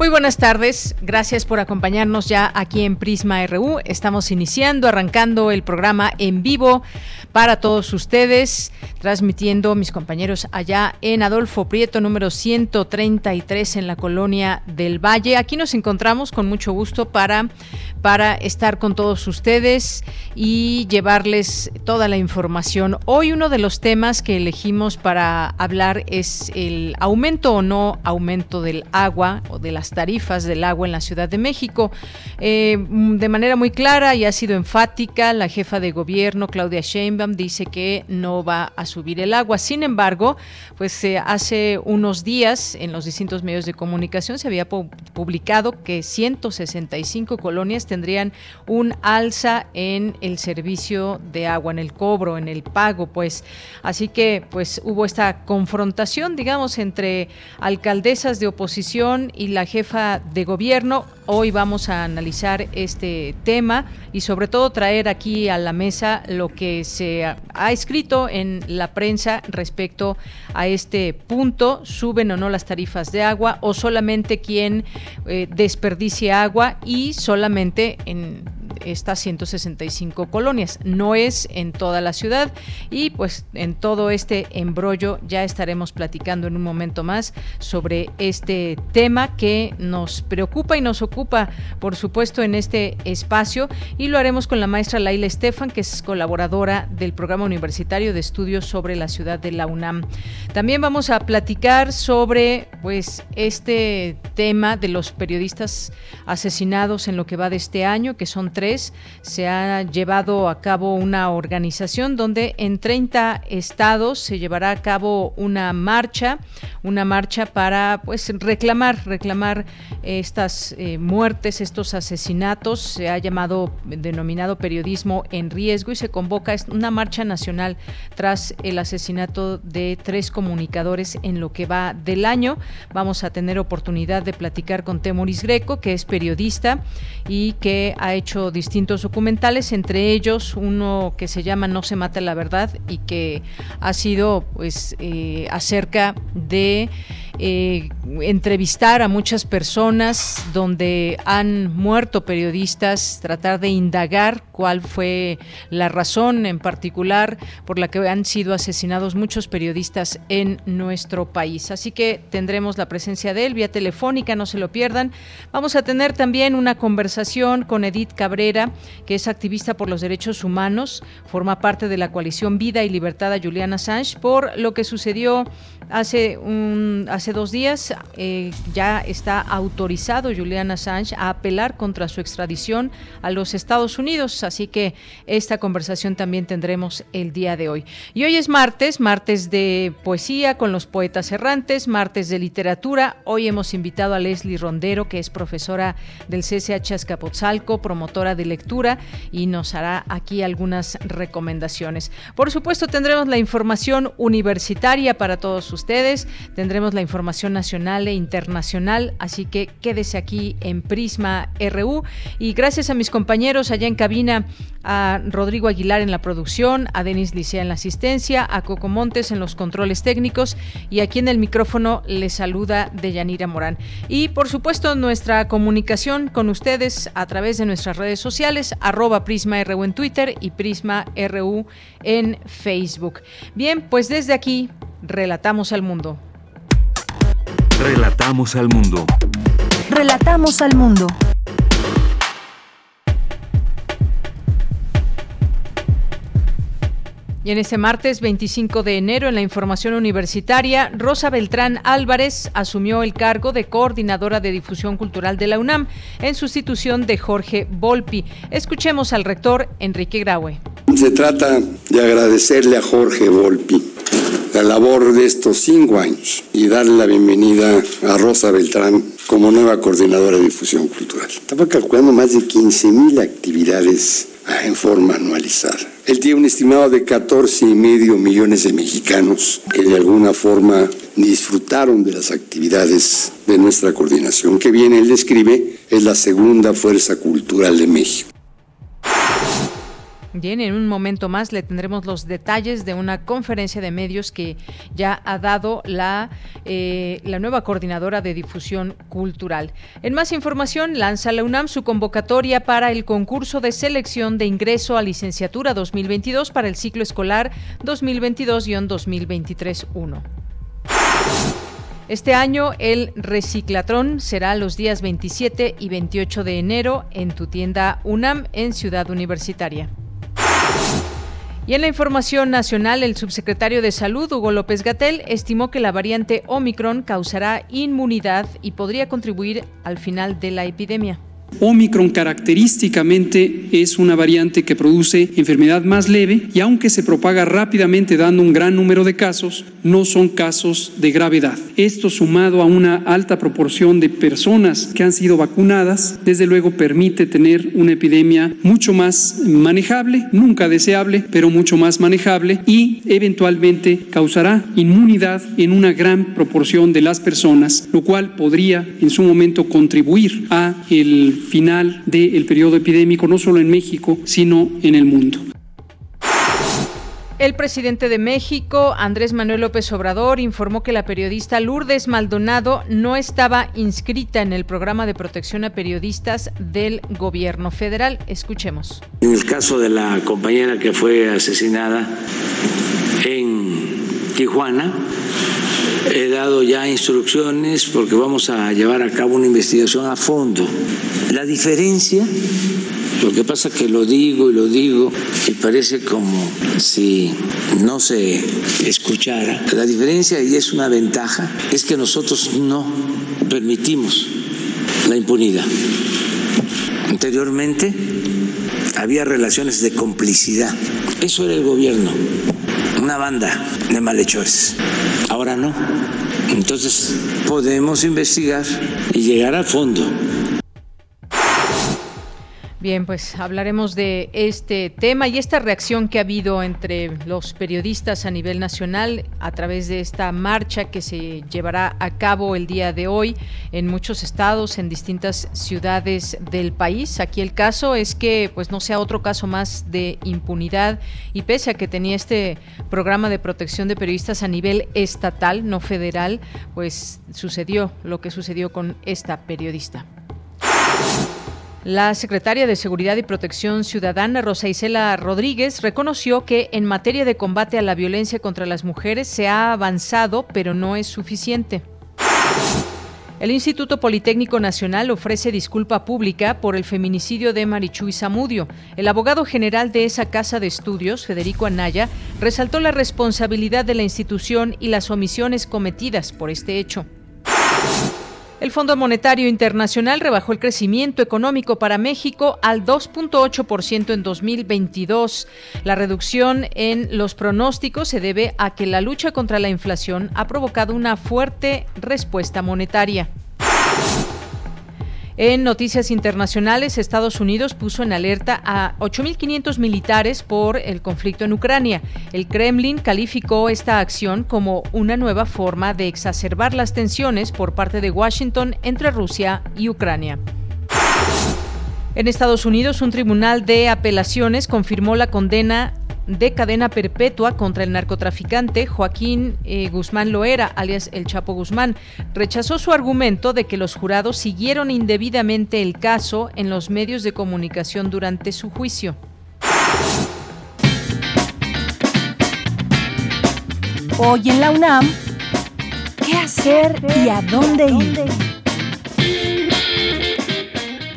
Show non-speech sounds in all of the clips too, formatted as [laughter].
Muy buenas tardes, gracias por acompañarnos ya aquí en Prisma RU. Estamos iniciando, arrancando el programa en vivo para todos ustedes, transmitiendo mis compañeros allá en Adolfo Prieto, número 133 en la colonia del Valle. Aquí nos encontramos con mucho gusto para, para estar con todos ustedes y llevarles toda la información. Hoy uno de los temas que elegimos para hablar es el aumento o no aumento del agua o de las tarifas del agua en la Ciudad de México. Eh, de manera muy clara y ha sido enfática, la jefa de gobierno, Claudia Sheinbaum, dice que no va a subir el agua. Sin embargo, pues eh, hace unos días en los distintos medios de comunicación se había publicado que 165 colonias tendrían un alza en el servicio de agua, en el cobro, en el pago, pues. Así que pues hubo esta confrontación, digamos, entre alcaldesas de oposición y la jefa jefa de gobierno. Hoy vamos a analizar este tema y sobre todo traer aquí a la mesa lo que se ha escrito en la prensa respecto a este punto, suben o no las tarifas de agua o solamente quien eh, desperdicie agua y solamente en estas 165 colonias. No es en toda la ciudad y pues en todo este embrollo ya estaremos platicando en un momento más sobre este tema que nos preocupa y nos ocupa, por supuesto, en este espacio y lo haremos con la maestra Laila Estefan, que es colaboradora del Programa Universitario de Estudios sobre la Ciudad de la UNAM. También vamos a platicar sobre pues este tema de los periodistas asesinados en lo que va de este año, que son se ha llevado a cabo una organización donde en 30 estados se llevará a cabo una marcha, una marcha para pues reclamar, reclamar estas eh, muertes, estos asesinatos. Se ha llamado, denominado periodismo en riesgo y se convoca una marcha nacional tras el asesinato de tres comunicadores en lo que va del año. Vamos a tener oportunidad de platicar con Temoris Greco, que es periodista y que ha hecho distintos documentales, entre ellos uno que se llama No se mata la verdad y que ha sido pues eh, acerca de eh, entrevistar a muchas personas donde han muerto periodistas, tratar de indagar cuál fue la razón en particular por la que han sido asesinados muchos periodistas en nuestro país. Así que tendremos la presencia de él vía telefónica, no se lo pierdan. Vamos a tener también una conversación con Edith Cabrera, que es activista por los derechos humanos, forma parte de la coalición Vida y Libertad a Juliana Assange por lo que sucedió hace un hace dos días eh, ya está autorizado Julian Assange a apelar contra su extradición a los Estados Unidos, así que esta conversación también tendremos el día de hoy. Y hoy es martes, martes de poesía con los poetas errantes, martes de literatura. Hoy hemos invitado a Leslie Rondero, que es profesora del CCH Azcapotzalco, promotora de lectura, y nos hará aquí algunas recomendaciones. Por supuesto, tendremos la información universitaria para todos ustedes, tendremos la información nacional e internacional, así que quédese aquí en Prisma RU y gracias a mis compañeros allá en cabina, a Rodrigo Aguilar en la producción, a Denis Licea en la asistencia, a Coco Montes en los controles técnicos y aquí en el micrófono les saluda Deyanira Morán. Y por supuesto nuestra comunicación con ustedes a través de nuestras redes sociales, arroba Prisma RU en Twitter y Prisma RU en Facebook. Bien, pues desde aquí relatamos al mundo. Relatamos al mundo. Relatamos al mundo. Y en este martes 25 de enero, en la información universitaria, Rosa Beltrán Álvarez asumió el cargo de coordinadora de difusión cultural de la UNAM en sustitución de Jorge Volpi. Escuchemos al rector Enrique Graue. Se trata de agradecerle a Jorge Volpi la labor de estos cinco años y darle la bienvenida a Rosa Beltrán como nueva coordinadora de difusión cultural. Estaba calculando más de 15 mil actividades en forma anualizada. Él tiene un estimado de 14 y medio millones de mexicanos que de alguna forma disfrutaron de las actividades de nuestra coordinación, que bien él describe es la segunda fuerza cultural de México. Bien, en un momento más le tendremos los detalles de una conferencia de medios que ya ha dado la, eh, la nueva coordinadora de difusión cultural. En más información, lanza la UNAM su convocatoria para el concurso de selección de ingreso a licenciatura 2022 para el ciclo escolar 2022-2023-1. Este año el reciclatrón será los días 27 y 28 de enero en tu tienda UNAM en Ciudad Universitaria. Y en la información nacional, el subsecretario de Salud, Hugo López Gatel, estimó que la variante Omicron causará inmunidad y podría contribuir al final de la epidemia. Omicron característicamente es una variante que produce enfermedad más leve y aunque se propaga rápidamente dando un gran número de casos, no son casos de gravedad. Esto sumado a una alta proporción de personas que han sido vacunadas, desde luego permite tener una epidemia mucho más manejable, nunca deseable, pero mucho más manejable y eventualmente causará inmunidad en una gran proporción de las personas, lo cual podría en su momento contribuir a el final del periodo epidémico, no solo en México, sino en el mundo. El presidente de México, Andrés Manuel López Obrador, informó que la periodista Lourdes Maldonado no estaba inscrita en el programa de protección a periodistas del gobierno federal. Escuchemos. En el caso de la compañera que fue asesinada en Tijuana, He dado ya instrucciones porque vamos a llevar a cabo una investigación a fondo. La diferencia, lo que pasa que lo digo y lo digo y parece como si no se escuchara. La diferencia, y es una ventaja, es que nosotros no permitimos la impunidad. Anteriormente había relaciones de complicidad. Eso era el gobierno, una banda de malhechores. Ahora no. Entonces podemos investigar y llegar al fondo Bien, pues hablaremos de este tema y esta reacción que ha habido entre los periodistas a nivel nacional a través de esta marcha que se llevará a cabo el día de hoy en muchos estados, en distintas ciudades del país. Aquí el caso es que pues no sea otro caso más de impunidad y pese a que tenía este programa de protección de periodistas a nivel estatal, no federal, pues sucedió lo que sucedió con esta periodista. La secretaria de Seguridad y Protección Ciudadana, Rosa Isela Rodríguez, reconoció que en materia de combate a la violencia contra las mujeres se ha avanzado, pero no es suficiente. El Instituto Politécnico Nacional ofrece disculpa pública por el feminicidio de Marichuy Zamudio. El abogado general de esa casa de estudios, Federico Anaya, resaltó la responsabilidad de la institución y las omisiones cometidas por este hecho. El Fondo Monetario Internacional rebajó el crecimiento económico para México al 2.8% en 2022. La reducción en los pronósticos se debe a que la lucha contra la inflación ha provocado una fuerte respuesta monetaria. En noticias internacionales, Estados Unidos puso en alerta a 8.500 militares por el conflicto en Ucrania. El Kremlin calificó esta acción como una nueva forma de exacerbar las tensiones por parte de Washington entre Rusia y Ucrania. En Estados Unidos, un tribunal de apelaciones confirmó la condena de cadena perpetua contra el narcotraficante Joaquín eh, Guzmán Loera, alias El Chapo Guzmán. Rechazó su argumento de que los jurados siguieron indebidamente el caso en los medios de comunicación durante su juicio. Hoy en la UNAM, ¿qué hacer y a dónde ir?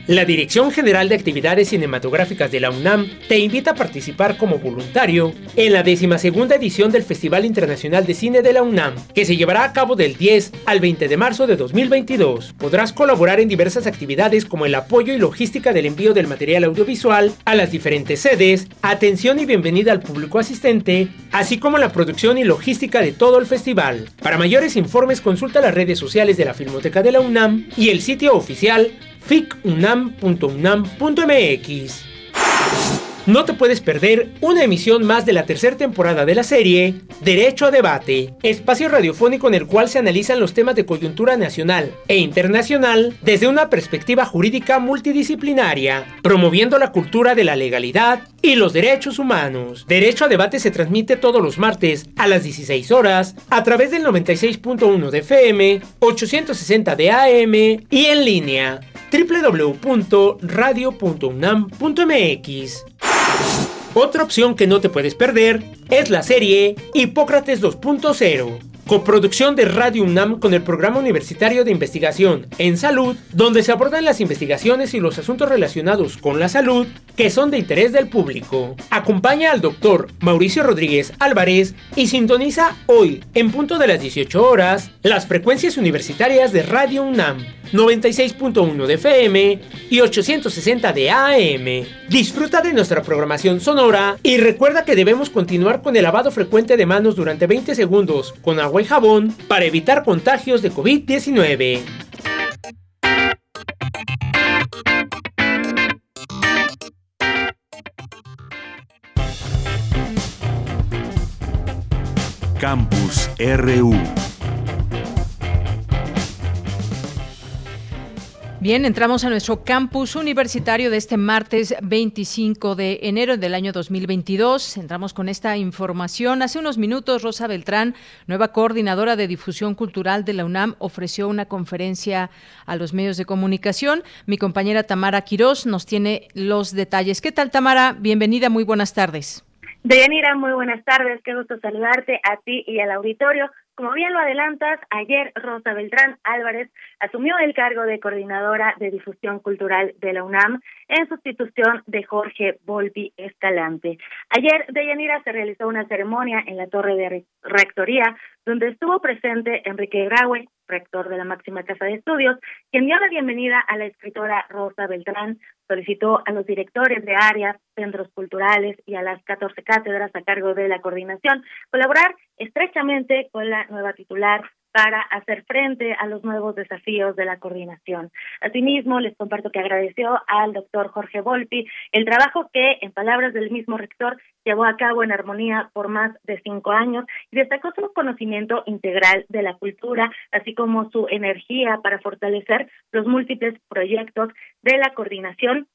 La Dirección General de Actividades Cinematográficas de la UNAM te invita a participar como voluntario en la decimasegunda edición del Festival Internacional de Cine de la UNAM, que se llevará a cabo del 10 al 20 de marzo de 2022. Podrás colaborar en diversas actividades como el apoyo y logística del envío del material audiovisual a las diferentes sedes, atención y bienvenida al público asistente, así como la producción y logística de todo el festival. Para mayores informes consulta las redes sociales de la Filmoteca de la UNAM y el sitio oficial ficunam.unam.mx. No te puedes perder una emisión más de la tercera temporada de la serie Derecho a Debate, espacio radiofónico en el cual se analizan los temas de coyuntura nacional e internacional desde una perspectiva jurídica multidisciplinaria, promoviendo la cultura de la legalidad y los derechos humanos. Derecho a Debate se transmite todos los martes a las 16 horas a través del 96.1 de FM, 860 de AM y en línea www.radio.unam.mx. Otra opción que no te puedes perder es la serie Hipócrates 2.0 coproducción de Radio UNAM con el Programa Universitario de Investigación en Salud, donde se abordan las investigaciones y los asuntos relacionados con la salud que son de interés del público. Acompaña al doctor Mauricio Rodríguez Álvarez y sintoniza hoy, en punto de las 18 horas, las frecuencias universitarias de Radio UNAM. 96.1 de FM y 860 de AM. Disfruta de nuestra programación sonora y recuerda que debemos continuar con el lavado frecuente de manos durante 20 segundos con agua y jabón para evitar contagios de COVID-19. Campus RU Bien, entramos a nuestro campus universitario de este martes 25 de enero del año 2022. Entramos con esta información. Hace unos minutos, Rosa Beltrán, nueva coordinadora de difusión cultural de la UNAM, ofreció una conferencia a los medios de comunicación. Mi compañera Tamara Quirós nos tiene los detalles. ¿Qué tal, Tamara? Bienvenida, muy buenas tardes. Deyanira, muy buenas tardes. Qué gusto saludarte a ti y al auditorio. Como bien lo adelantas, ayer Rosa Beltrán Álvarez asumió el cargo de coordinadora de difusión cultural de la UNAM en sustitución de Jorge Volpi Escalante. Ayer, de Yanira, se realizó una ceremonia en la torre de rectoría donde estuvo presente Enrique Graue, rector de la máxima casa de estudios, quien dio la bienvenida a la escritora Rosa Beltrán, solicitó a los directores de áreas, centros culturales y a las 14 cátedras a cargo de la coordinación colaborar estrechamente con la nueva titular para hacer frente a los nuevos desafíos de la coordinación. Asimismo, les comparto que agradeció al doctor Jorge Volpi el trabajo que, en palabras del mismo rector, llevó a cabo en armonía por más de cinco años y destacó su conocimiento integral de la cultura, así como su energía para fortalecer los múltiples proyectos de la coordinación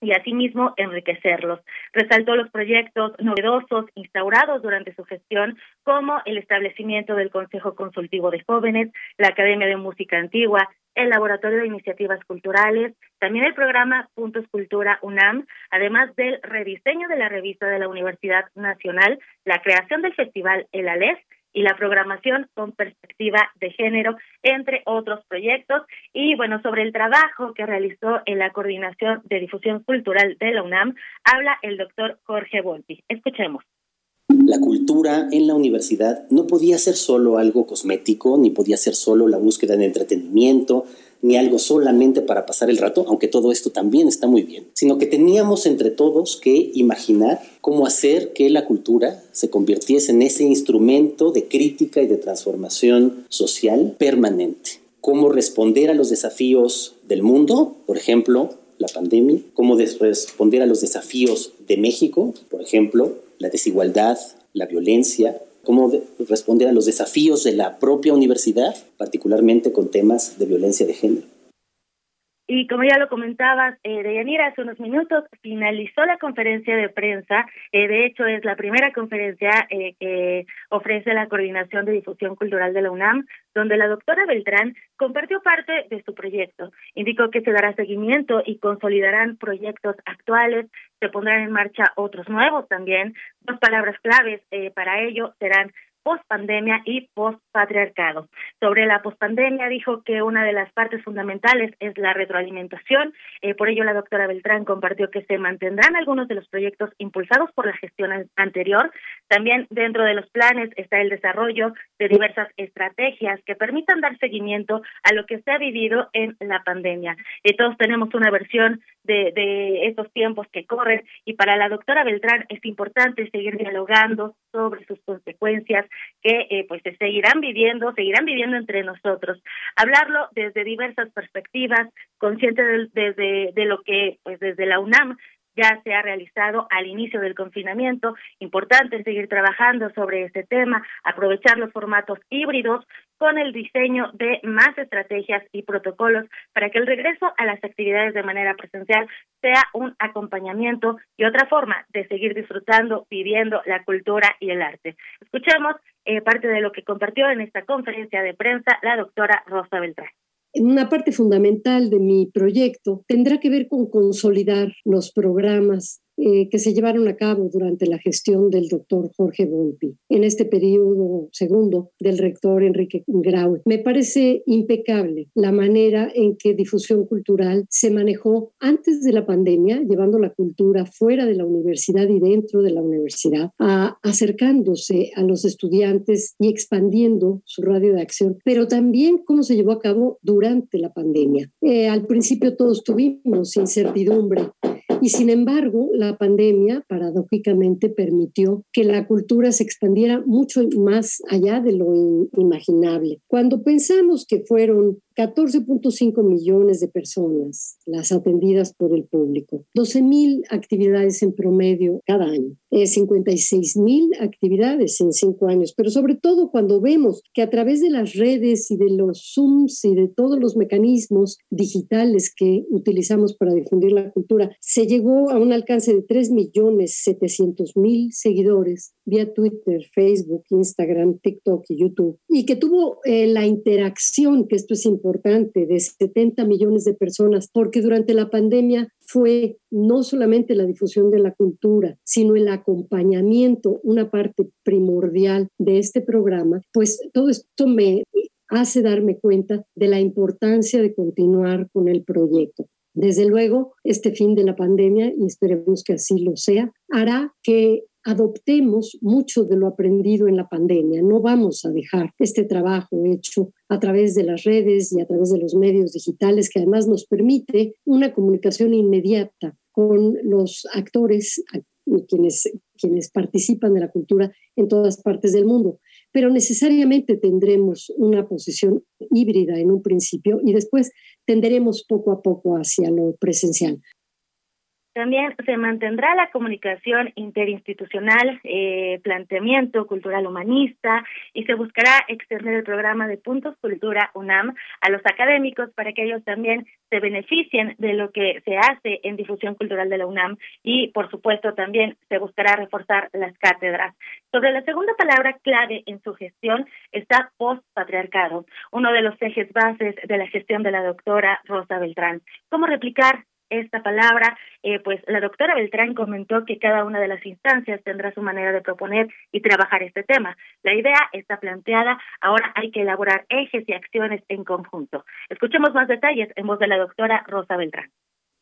y asimismo enriquecerlos. Resaltó los proyectos novedosos instaurados durante su gestión, como el establecimiento del Consejo Consultivo de Jóvenes, la Academia de Música Antigua, el Laboratorio de Iniciativas Culturales, también el programa Puntos Cultura UNAM, además del rediseño de la revista de la Universidad Nacional, la creación del Festival El ALES y la programación con perspectiva de género, entre otros proyectos. Y bueno, sobre el trabajo que realizó en la Coordinación de Difusión Cultural de la UNAM, habla el doctor Jorge Volpi. Escuchemos. La cultura en la universidad no podía ser solo algo cosmético, ni podía ser solo la búsqueda de entretenimiento, ni algo solamente para pasar el rato, aunque todo esto también está muy bien, sino que teníamos entre todos que imaginar cómo hacer que la cultura se convirtiese en ese instrumento de crítica y de transformación social permanente. Cómo responder a los desafíos del mundo, por ejemplo, la pandemia, cómo responder a los desafíos de México, por ejemplo, la desigualdad, la violencia, cómo responder a los desafíos de la propia universidad, particularmente con temas de violencia de género. Y como ya lo comentabas, eh, Deyanira, hace unos minutos finalizó la conferencia de prensa. Eh, de hecho, es la primera conferencia eh, que ofrece la Coordinación de Difusión Cultural de la UNAM, donde la doctora Beltrán compartió parte de su proyecto. Indicó que se dará seguimiento y consolidarán proyectos actuales, se pondrán en marcha otros nuevos también. Dos palabras claves eh, para ello serán pospandemia y postpatriarcado. Sobre la pospandemia dijo que una de las partes fundamentales es la retroalimentación. Eh, por ello, la doctora Beltrán compartió que se mantendrán algunos de los proyectos impulsados por la gestión anterior. También dentro de los planes está el desarrollo de diversas estrategias que permitan dar seguimiento a lo que se ha vivido en la pandemia. Y todos tenemos una versión de, de estos tiempos que corren y para la doctora Beltrán es importante seguir dialogando sobre sus consecuencias que eh, pues se seguirán viviendo, seguirán viviendo entre nosotros. Hablarlo desde diversas perspectivas, consciente de, de lo que pues desde la UNAM se ha realizado al inicio del confinamiento. Importante seguir trabajando sobre este tema, aprovechar los formatos híbridos con el diseño de más estrategias y protocolos para que el regreso a las actividades de manera presencial sea un acompañamiento y otra forma de seguir disfrutando, viviendo la cultura y el arte. Escuchemos eh, parte de lo que compartió en esta conferencia de prensa la doctora Rosa Beltrán. Una parte fundamental de mi proyecto tendrá que ver con consolidar los programas eh, que se llevaron a cabo durante la gestión del doctor Jorge Volpi en este periodo segundo del rector Enrique Grau. Me parece impecable la manera en que difusión cultural se manejó antes de la pandemia, llevando la cultura fuera de la universidad y dentro de la universidad, acercándose a los estudiantes y expandiendo su radio de acción, pero también cómo se llevó a cabo durante la pandemia. Eh, al principio todos tuvimos incertidumbre y sin embargo, la pandemia paradójicamente permitió que la cultura se expandiera mucho más allá de lo imaginable. Cuando pensamos que fueron 14.5 millones de personas las atendidas por el público, 12 mil actividades en promedio cada año, 56 eh, mil actividades en cinco años, pero sobre todo cuando vemos que a través de las redes y de los Zooms y de todos los mecanismos digitales que utilizamos para difundir la cultura, se llegó a un alcance de 3 millones 700 mil seguidores vía Twitter, Facebook, Instagram, TikTok y YouTube, y que tuvo eh, la interacción, que esto es importante, de 70 millones de personas, porque durante la pandemia fue no solamente la difusión de la cultura, sino el acompañamiento, una parte primordial de este programa, pues todo esto me hace darme cuenta de la importancia de continuar con el proyecto. Desde luego, este fin de la pandemia, y esperemos que así lo sea, hará que adoptemos mucho de lo aprendido en la pandemia. No vamos a dejar este trabajo hecho a través de las redes y a través de los medios digitales, que además nos permite una comunicación inmediata con los actores, quienes, quienes participan de la cultura en todas partes del mundo. Pero necesariamente tendremos una posición híbrida en un principio y después tenderemos poco a poco hacia lo presencial. También se mantendrá la comunicación interinstitucional, eh, planteamiento cultural humanista y se buscará extender el programa de Puntos Cultura UNAM a los académicos para que ellos también se beneficien de lo que se hace en difusión cultural de la UNAM y, por supuesto, también se buscará reforzar las cátedras. Sobre la segunda palabra clave en su gestión está postpatriarcado, uno de los ejes bases de la gestión de la doctora Rosa Beltrán. ¿Cómo replicar esta palabra, eh, pues la doctora Beltrán comentó que cada una de las instancias tendrá su manera de proponer y trabajar este tema. La idea está planteada, ahora hay que elaborar ejes y acciones en conjunto. Escuchemos más detalles en voz de la doctora Rosa Beltrán.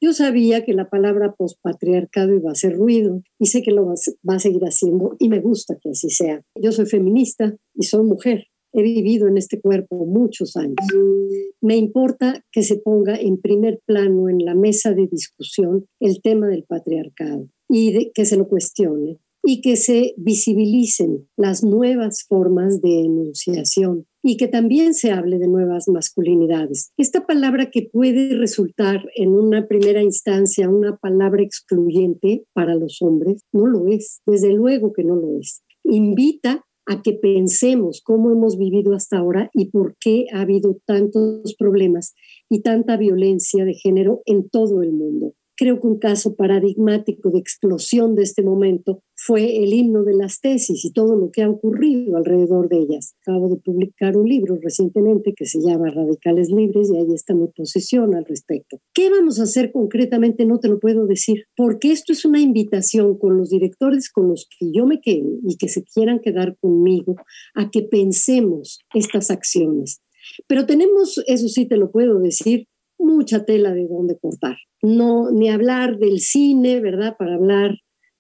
Yo sabía que la palabra pospatriarcado iba a hacer ruido y sé que lo va a seguir haciendo y me gusta que así sea. Yo soy feminista y soy mujer He vivido en este cuerpo muchos años. Me importa que se ponga en primer plano en la mesa de discusión el tema del patriarcado y que se lo cuestione y que se visibilicen las nuevas formas de enunciación y que también se hable de nuevas masculinidades. Esta palabra que puede resultar en una primera instancia una palabra excluyente para los hombres, no lo es, desde luego que no lo es. Invita a que pensemos cómo hemos vivido hasta ahora y por qué ha habido tantos problemas y tanta violencia de género en todo el mundo. Creo que un caso paradigmático de explosión de este momento fue el himno de las tesis y todo lo que ha ocurrido alrededor de ellas. Acabo de publicar un libro recientemente que se llama Radicales Libres y ahí está mi posición al respecto. ¿Qué vamos a hacer concretamente? No te lo puedo decir, porque esto es una invitación con los directores con los que yo me quedo y que se quieran quedar conmigo a que pensemos estas acciones. Pero tenemos, eso sí te lo puedo decir, mucha tela de dónde cortar. No, ni hablar del cine, ¿verdad? Para hablar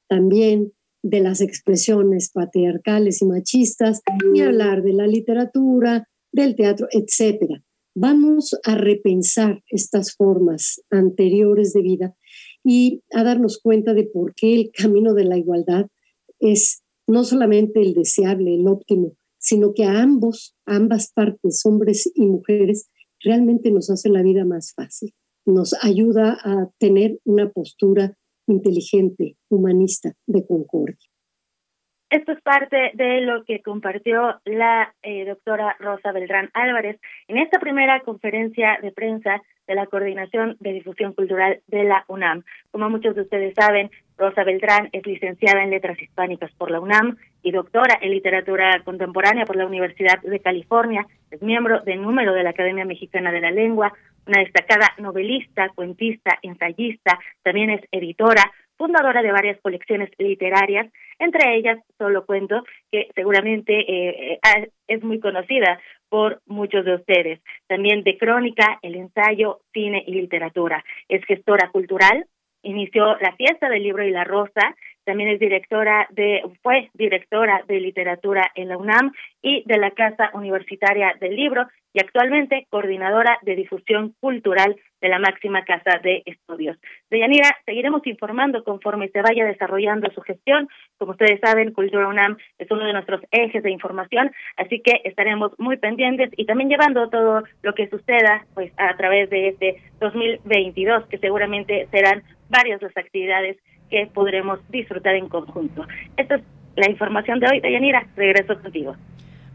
también de las expresiones patriarcales y machistas, ni hablar de la literatura, del teatro, etcétera. Vamos a repensar estas formas anteriores de vida y a darnos cuenta de por qué el camino de la igualdad es no solamente el deseable, el óptimo, sino que a ambos, ambas partes, hombres y mujeres, realmente nos hace la vida más fácil, nos ayuda a tener una postura inteligente, humanista, de concordia. Esto es parte de lo que compartió la eh, doctora Rosa Beltrán Álvarez en esta primera conferencia de prensa de la Coordinación de Difusión Cultural de la UNAM. Como muchos de ustedes saben, Rosa Beltrán es licenciada en Letras Hispánicas por la UNAM y doctora en Literatura Contemporánea por la Universidad de California. Es miembro del número de la Academia Mexicana de la Lengua, una destacada novelista, cuentista, ensayista, también es editora, fundadora de varias colecciones literarias, entre ellas solo cuento que seguramente eh, eh, es muy conocida por muchos de ustedes. También de crónica, el ensayo, cine y literatura. Es gestora cultural, inició la fiesta del libro y la rosa, también es directora de, fue directora de literatura en la UNAM y de la Casa Universitaria del Libro y actualmente coordinadora de difusión cultural de la máxima casa de estudios. Deyanira, seguiremos informando conforme se vaya desarrollando su gestión. Como ustedes saben, Cultura UNAM es uno de nuestros ejes de información, así que estaremos muy pendientes y también llevando todo lo que suceda pues a través de este 2022, que seguramente serán varias las actividades que podremos disfrutar en conjunto. Esta es la información de hoy, Deyanira. Regreso contigo.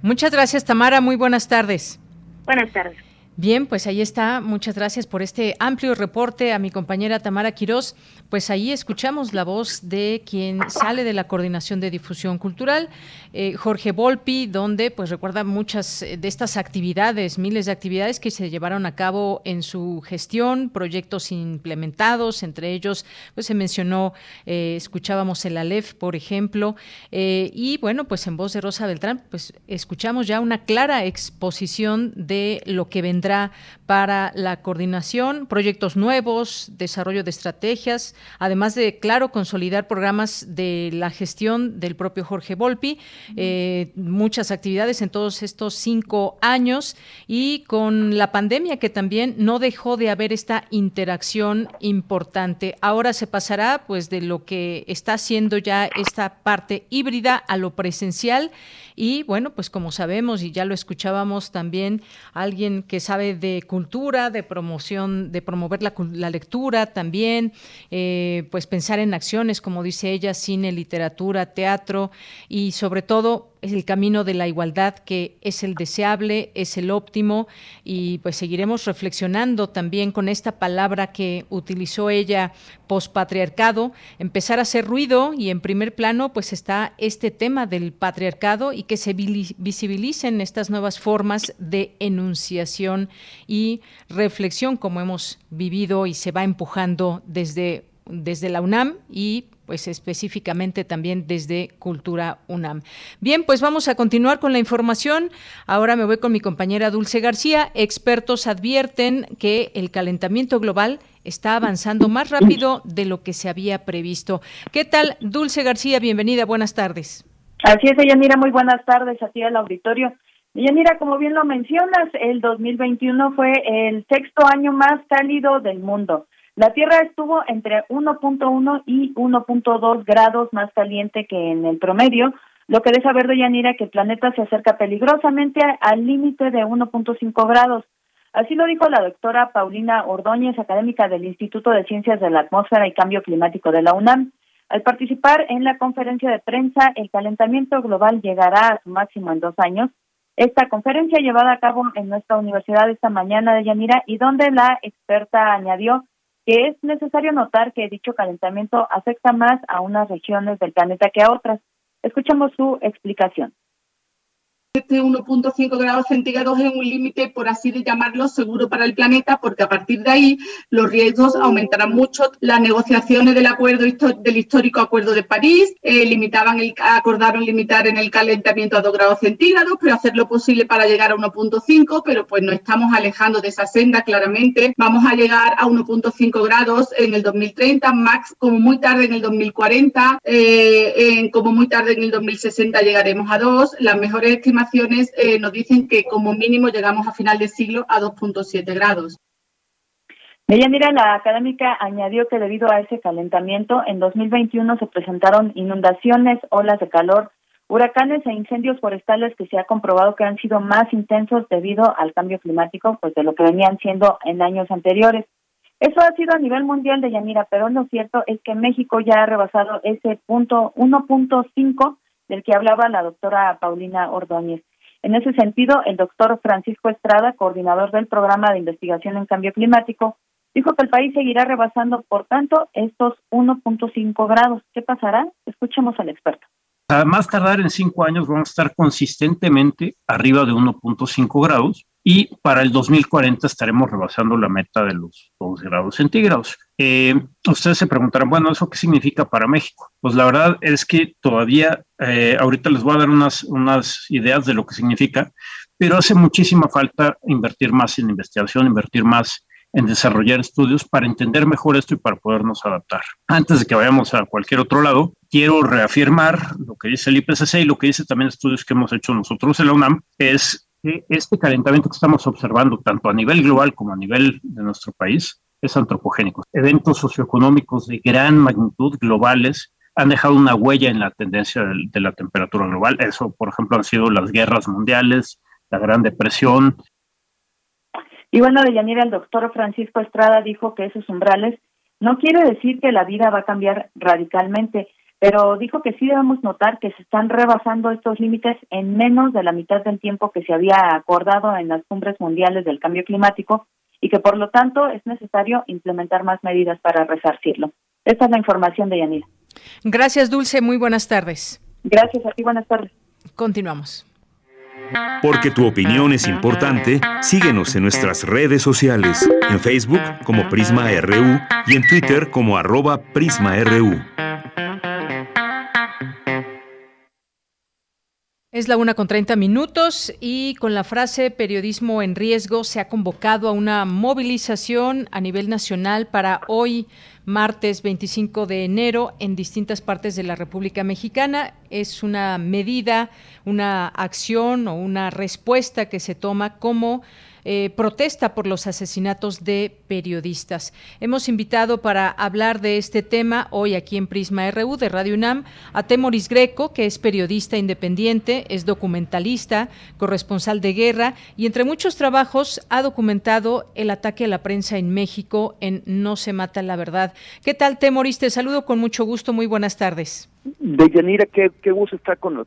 Muchas gracias, Tamara. Muy buenas tardes. Buenas tardes. Bien, pues ahí está. Muchas gracias por este amplio reporte a mi compañera Tamara Quirós. Pues ahí escuchamos la voz de quien sale de la Coordinación de Difusión Cultural, eh, Jorge Volpi, donde pues recuerda muchas de estas actividades, miles de actividades que se llevaron a cabo en su gestión, proyectos implementados, entre ellos pues se mencionó, eh, escuchábamos el ALEF, por ejemplo, eh, y bueno, pues en voz de Rosa Beltrán, pues escuchamos ya una clara exposición de lo que vendrá para la coordinación, proyectos nuevos, desarrollo de estrategias, además de, claro, consolidar programas de la gestión del propio Jorge Volpi, eh, muchas actividades en todos estos cinco años y con la pandemia que también no dejó de haber esta interacción importante. Ahora se pasará pues de lo que está haciendo ya esta parte híbrida a lo presencial y bueno, pues como sabemos y ya lo escuchábamos también, alguien que sabe de cultura, de promoción, de promover la, la lectura también, eh, pues pensar en acciones, como dice ella, cine, literatura, teatro y sobre todo es el camino de la igualdad que es el deseable, es el óptimo y pues seguiremos reflexionando también con esta palabra que utilizó ella pospatriarcado, empezar a hacer ruido y en primer plano pues está este tema del patriarcado y que se visibilicen estas nuevas formas de enunciación y reflexión como hemos vivido y se va empujando desde desde la UNAM y pues específicamente también desde Cultura UNAM. Bien, pues vamos a continuar con la información. Ahora me voy con mi compañera Dulce García. Expertos advierten que el calentamiento global está avanzando más rápido de lo que se había previsto. ¿Qué tal, Dulce García? Bienvenida, buenas tardes. Así es, Yanira, muy buenas tardes a ti al auditorio. Yanira, como bien lo mencionas, el 2021 fue el sexto año más cálido del mundo. La Tierra estuvo entre 1.1 y 1.2 grados más caliente que en el promedio, lo que deja ver Yanira que el planeta se acerca peligrosamente al límite de 1.5 grados. Así lo dijo la doctora Paulina Ordóñez, académica del Instituto de Ciencias de la Atmósfera y Cambio Climático de la UNAM. Al participar en la conferencia de prensa, el calentamiento global llegará a su máximo en dos años. Esta conferencia llevada a cabo en nuestra universidad esta mañana de Yanira y donde la experta añadió que es necesario notar que dicho calentamiento afecta más a unas regiones del planeta que a otras. Escuchamos su explicación. Este 1.5 grados centígrados es un límite, por así de llamarlo, seguro para el planeta, porque a partir de ahí los riesgos aumentarán mucho. Las negociaciones del acuerdo del histórico Acuerdo de París eh, limitaban el, acordaron limitar en el calentamiento a 2 grados centígrados, pero hacer lo posible para llegar a 1.5, pero pues nos estamos alejando de esa senda claramente. Vamos a llegar a 1.5 grados en el 2030, max como muy tarde en el 2040, eh, como muy tarde en el 2060 llegaremos a 2. Las mejores estimaciones eh, nos dicen que como mínimo llegamos a final de siglo a 2.7 grados. Mira, la académica añadió que debido a ese calentamiento, en 2021 se presentaron inundaciones, olas de calor, huracanes e incendios forestales que se ha comprobado que han sido más intensos debido al cambio climático, pues de lo que venían siendo en años anteriores. Eso ha sido a nivel mundial de Yanira, pero lo cierto es que México ya ha rebasado ese punto 1.5 del que hablaba la doctora Paulina Ordóñez. En ese sentido, el doctor Francisco Estrada, coordinador del programa de investigación en cambio climático, dijo que el país seguirá rebasando, por tanto, estos 1.5 grados. ¿Qué pasará? Escuchemos al experto. A más tardar en cinco años vamos a estar consistentemente arriba de 1.5 grados y para el 2040 estaremos rebasando la meta de los 2 grados centígrados. Eh, ustedes se preguntarán, bueno, ¿eso qué significa para México? Pues la verdad es que todavía, eh, ahorita les voy a dar unas, unas ideas de lo que significa, pero hace muchísima falta invertir más en investigación, invertir más en desarrollar estudios para entender mejor esto y para podernos adaptar. Antes de que vayamos a cualquier otro lado, quiero reafirmar lo que dice el IPCC y lo que dice también estudios que hemos hecho nosotros en la UNAM, es este calentamiento que estamos observando, tanto a nivel global como a nivel de nuestro país, es antropogénico. Eventos socioeconómicos de gran magnitud globales han dejado una huella en la tendencia de, la temperatura global. Eso, por ejemplo, han sido las guerras mundiales, la Gran Depresión. Y bueno, de Yanira, el doctor Francisco Estrada dijo que esos umbrales no quiere decir que la vida va a cambiar radicalmente, pero dijo que sí debemos notar que se están rebasando estos límites en menos de la mitad del tiempo que se había acordado en las cumbres mundiales del cambio climático y que por lo tanto es necesario implementar más medidas para resarcirlo. Esta es la información de Yanira. Gracias, Dulce. Muy buenas tardes. Gracias a ti. Buenas tardes. Continuamos. Porque tu opinión es importante, síguenos en nuestras redes sociales, en Facebook como Prisma RU y en Twitter como arroba PrismaRU. Es la una con 30 minutos y con la frase periodismo en riesgo se ha convocado a una movilización a nivel nacional para hoy, martes 25 de enero, en distintas partes de la República Mexicana. Es una medida, una acción o una respuesta que se toma como eh, protesta por los asesinatos de periodistas. Hemos invitado para hablar de este tema hoy aquí en Prisma RU de Radio UNAM a Temoris Greco, que es periodista independiente, es documentalista, corresponsal de guerra y entre muchos trabajos ha documentado el ataque a la prensa en México en No se mata la verdad. ¿Qué tal, Temoris? Te saludo con mucho gusto. Muy buenas tardes. Deyanira, qué, qué gusto estar con,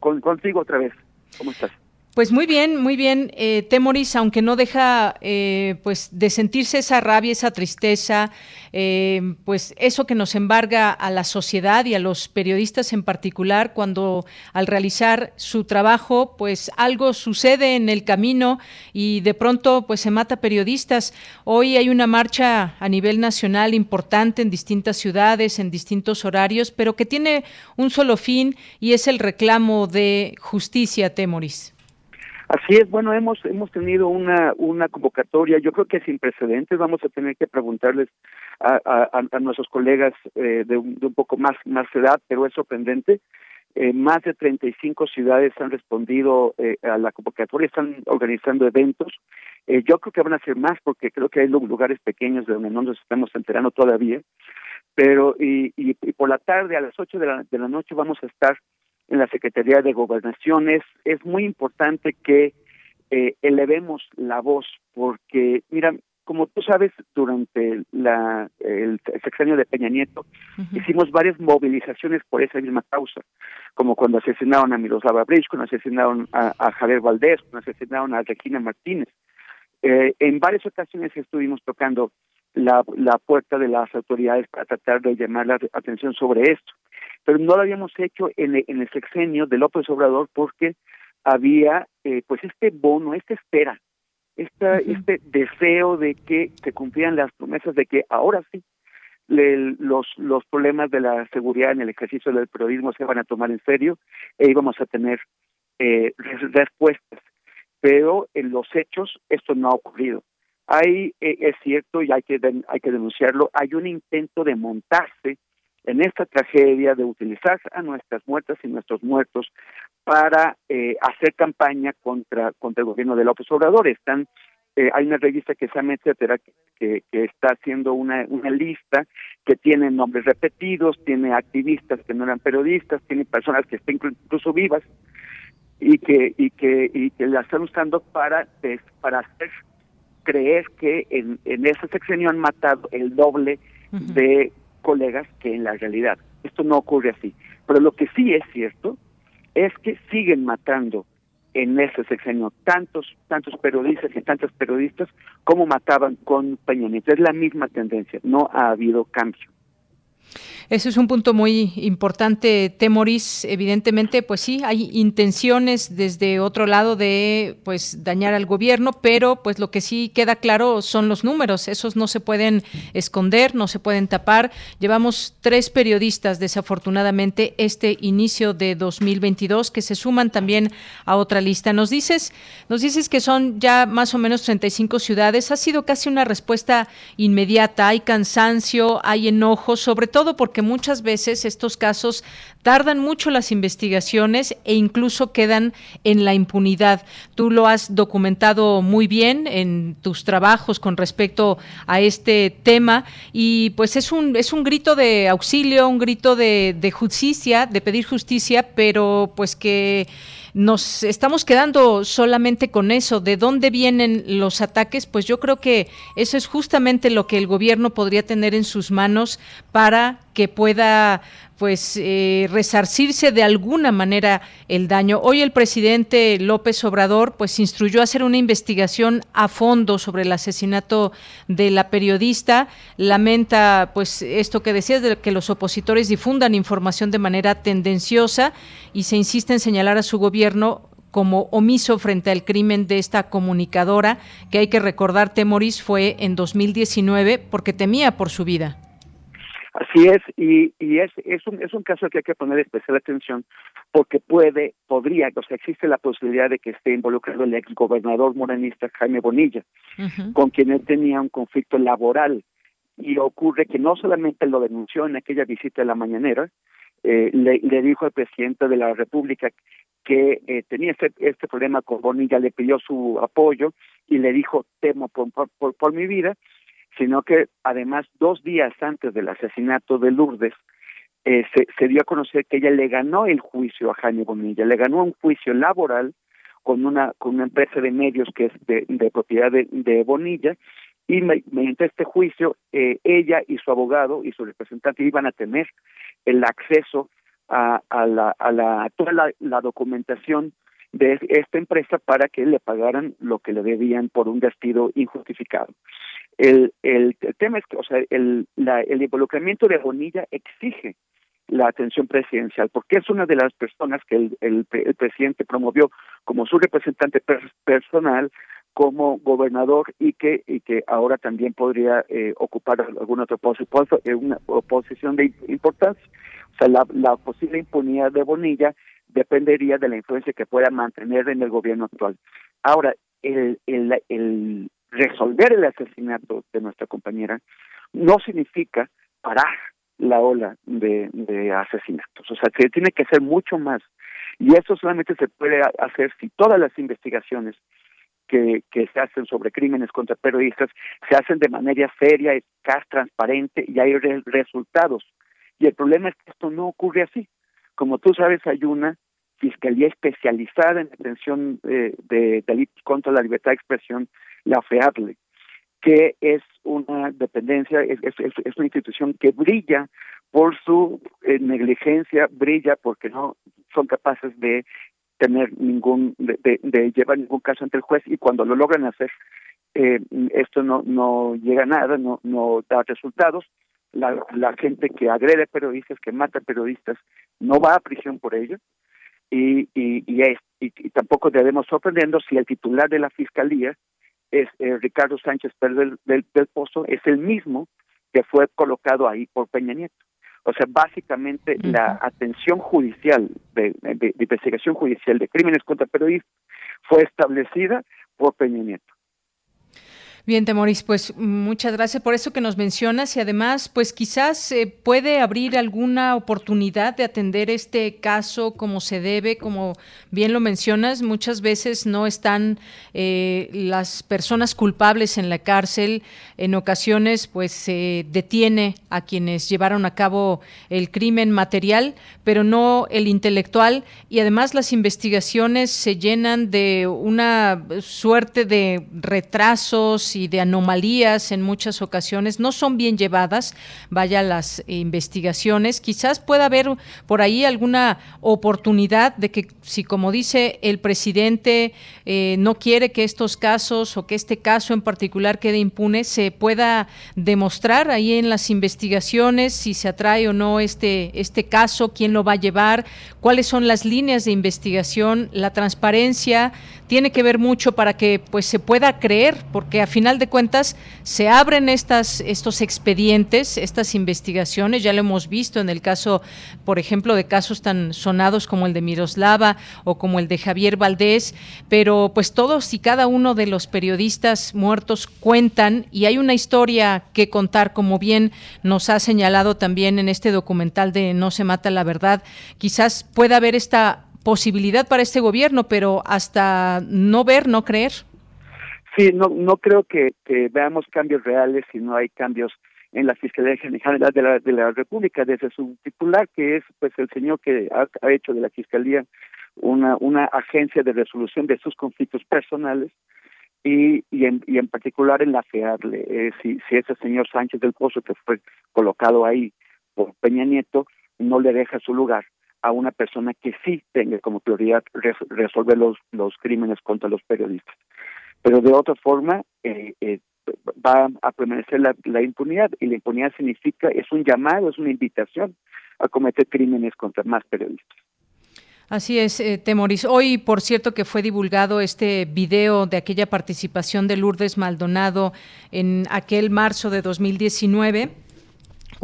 contigo otra vez. ¿Cómo estás? Pues muy bien, muy bien, eh, Temoris, aunque no deja eh, pues de sentirse esa rabia, esa tristeza, eh, pues eso que nos embarga a la sociedad y a los periodistas en particular cuando al realizar su trabajo, pues algo sucede en el camino y de pronto pues se mata periodistas. Hoy hay una marcha a nivel nacional importante en distintas ciudades, en distintos horarios, pero que tiene un solo fin y es el reclamo de justicia, Temoris. Así es, bueno, hemos hemos tenido una una convocatoria, yo creo que sin precedentes, vamos a tener que preguntarles a, a, nuestros colegas eh, de, un, poco más más edad, pero es sorprendente. Eh, más de 35 ciudades han respondido eh, a la convocatoria, están organizando eventos. Eh, yo creo que van a ser más porque creo que hay lugares pequeños de donde no nos estamos enterando todavía. Pero y, y, y por la tarde, a las 8 de la, de la noche, vamos a estar en la Secretaría de Gobernación. Es, muy importante que eh, elevemos la voz, porque, mira, como tú sabes, durante la, el sexenio de Peña Nieto hicimos varias movilizaciones por esa misma causa, como cuando asesinaron a Miroslava Bridge, cuando asesinaron a, Javier Valdés, cuando asesinaron a Regina Martínez. Eh, en varias ocasiones estuvimos tocando la, la puerta de las autoridades para tratar de llamar la atención sobre esto. Pero no lo habíamos hecho en el, en el sexenio de López Obrador porque había eh, pues este bono, esta espera, esta, este deseo de que se cumplieran las promesas de que ahora sí los, los problemas de la seguridad en el ejercicio del periodismo se van a tomar en serio e íbamos a tener eh, respuestas. Pero en los hechos esto no ha ocurrido. Hay, eh, es cierto, y hay que, hay que denunciarlo, hay un intento de montarse en esta tragedia, de utilizar a nuestras muertas y nuestros muertos para eh, hacer campaña contra, contra el gobierno de López Obrador. Están eh, hay una revista que se llama etcétera que, que está haciendo una, una lista que tiene nombres repetidos, tiene activistas que no eran periodistas, tiene personas que están incluso vivas y que y que y que la están usando para para hacer creer que en, en ese sexenio han matado el doble de colegas que en la realidad. Esto no ocurre así. Pero lo que sí es cierto es que siguen matando en ese sexenio tantos tantos periodistas y tantas periodistas como mataban con Peña. Es la misma tendencia, no ha habido cambio. Ese es un punto muy importante, Temoris. Evidentemente, pues sí, hay intenciones desde otro lado de pues dañar al gobierno, pero pues lo que sí queda claro son los números. Esos no se pueden esconder, no se pueden tapar. Llevamos tres periodistas, desafortunadamente, este inicio de 2022 que se suman también a otra lista. Nos dices, nos dices que son ya más o menos 35 ciudades. Ha sido casi una respuesta inmediata. Hay cansancio, hay enojo, sobre todo porque muchas veces estos casos tardan mucho las investigaciones e incluso quedan en la impunidad. Tú lo has documentado muy bien en tus trabajos con respecto a este tema y pues es un es un grito de auxilio, un grito de justicia, de pedir justicia, pero pues que nos estamos quedando solamente con eso. ¿De dónde vienen los ataques? Pues yo creo que eso es justamente lo que el gobierno podría tener en sus manos para que pueda pues eh, resarcirse de alguna manera el daño. Hoy el presidente López Obrador pues instruyó a hacer una investigación a fondo sobre el asesinato de la periodista. Lamenta pues esto que decías de que los opositores difundan información de manera tendenciosa y se insiste en señalar a su gobierno como omiso frente al crimen de esta comunicadora, que hay que recordar, Temoris fue en 2019 porque temía por su vida. Así es, y, y es, es, un, es un caso que hay que poner especial atención porque puede, podría, o sea, existe la posibilidad de que esté involucrado el ex gobernador morenista Jaime Bonilla, con quien él tenía un conflicto laboral. Y ocurre que no solamente lo denunció en aquella visita de la mañanera, eh, le, le, dijo al presidente de la República que eh, tenía este, este problema con Bonilla, le pidió su apoyo y le dijo, temo por, por, por mi vida, sino que además dos días antes del asesinato de Lourdes, eh, se, dio a conocer que ella le ganó el juicio a Jaime Bonilla, le ganó un juicio laboral con una con una empresa de medios que es de, propiedad de, Bonilla y mediante este juicio eh, ella y su abogado y su representante iban a tener el acceso a, a la a la toda la, la documentación de esta empresa para que le pagaran lo que le debían por un despido injustificado. El, el, tema es que, o sea, el, la, el involucramiento de Bonilla exige la atención presidencial, porque es una de las personas que el, el, el presidente promovió como su representante personal, como gobernador y que y que ahora también podría eh, ocupar alguna otra posición, eh, una de importancia. O sea, la, la posible impunidad de Bonilla dependería de la influencia que pueda mantener en el gobierno actual. Ahora, el, el, el resolver el asesinato de nuestra compañera no significa parar la ola de, de asesinatos. O sea, que tiene que ser mucho más. Y eso solamente se puede hacer si todas las investigaciones que, que se hacen sobre crímenes contra periodistas se hacen de manera seria, eficaz, transparente y hay resultados. Y el problema es que esto no ocurre así. Como tú sabes, hay una fiscalía especializada en atención eh, de delitos contra la libertad de expresión, la FEADLE, que es una dependencia, es, una institución que brilla por su eh, negligencia, brilla porque no son capaces de tener ningún, de, de, de, llevar ningún caso ante el juez y cuando lo logran hacer, eh, esto no, no llega a nada, no, no da resultados. La, gente que agrede periodistas, que mata periodistas, no va a prisión por ello. Y, y, y, es, y, tampoco debemos sorprendernos si el titular de la fiscalía es eh, Ricardo Sánchez Pérez del, del, Pozo, es el mismo que fue colocado ahí por Peña Nieto. O sea, básicamente la atención judicial, de, de, investigación judicial de crímenes contra periodistas fue establecida por Peña Nieto. Bien, Temoris, pues muchas gracias por eso que nos mencionas y además, pues quizás se puede abrir alguna oportunidad de atender este caso como se debe, como bien lo mencionas, muchas veces no están eh, las personas culpables en la cárcel, en ocasiones pues se detiene a quienes llevaron a cabo el crimen material, pero no el intelectual. Y además las investigaciones se llenan de una suerte de retrasos y de anomalías en muchas ocasiones, no son bien llevadas, vaya las investigaciones. Quizás pueda haber por ahí alguna oportunidad de que si como dice el presidente eh, no quiere que estos casos o que este caso en particular quede impune, se pueda demostrar ahí en las investigaciones si se atrae o no este, este caso, quién lo va a llevar, cuáles son las líneas de investigación, la transparencia tiene que ver mucho para que pues se pueda creer, porque a final de cuentas se abren estas, estos expedientes, estas investigaciones, ya lo hemos visto en el caso, por ejemplo, de casos tan sonados como el de Miroslava o como el de Javier Valdés, pero pues todos y cada uno de los periodistas muertos cuentan y hay una historia que contar, como bien nos ha señalado también en este documental de No se mata la verdad, quizás pueda haber esta posibilidad para este gobierno, pero hasta no ver, no creer. Sí, no, no creo que, veamos cambios reales si no hay cambios en la Fiscalía General de la, de la República, desde su titular, que es pues el señor que ha, hecho de la Fiscalía una, una agencia de resolución de sus conflictos personales, y, y, en, y en particular en la FEARLE, eh, si, si ese señor Sánchez del Pozo, que fue colocado ahí por Peña Nieto, no le deja su lugar a una persona que sí tenga como prioridad resolver los, los crímenes contra los periodistas. Pero de otra forma, eh, eh, va a permanecer la, impunidad y la impunidad significa, es un llamado, es una invitación a cometer crímenes contra más periodistas. Así es, eh, Temoris. Hoy, por cierto, que fue divulgado este video de aquella participación de Lourdes Maldonado en aquel marzo de 2019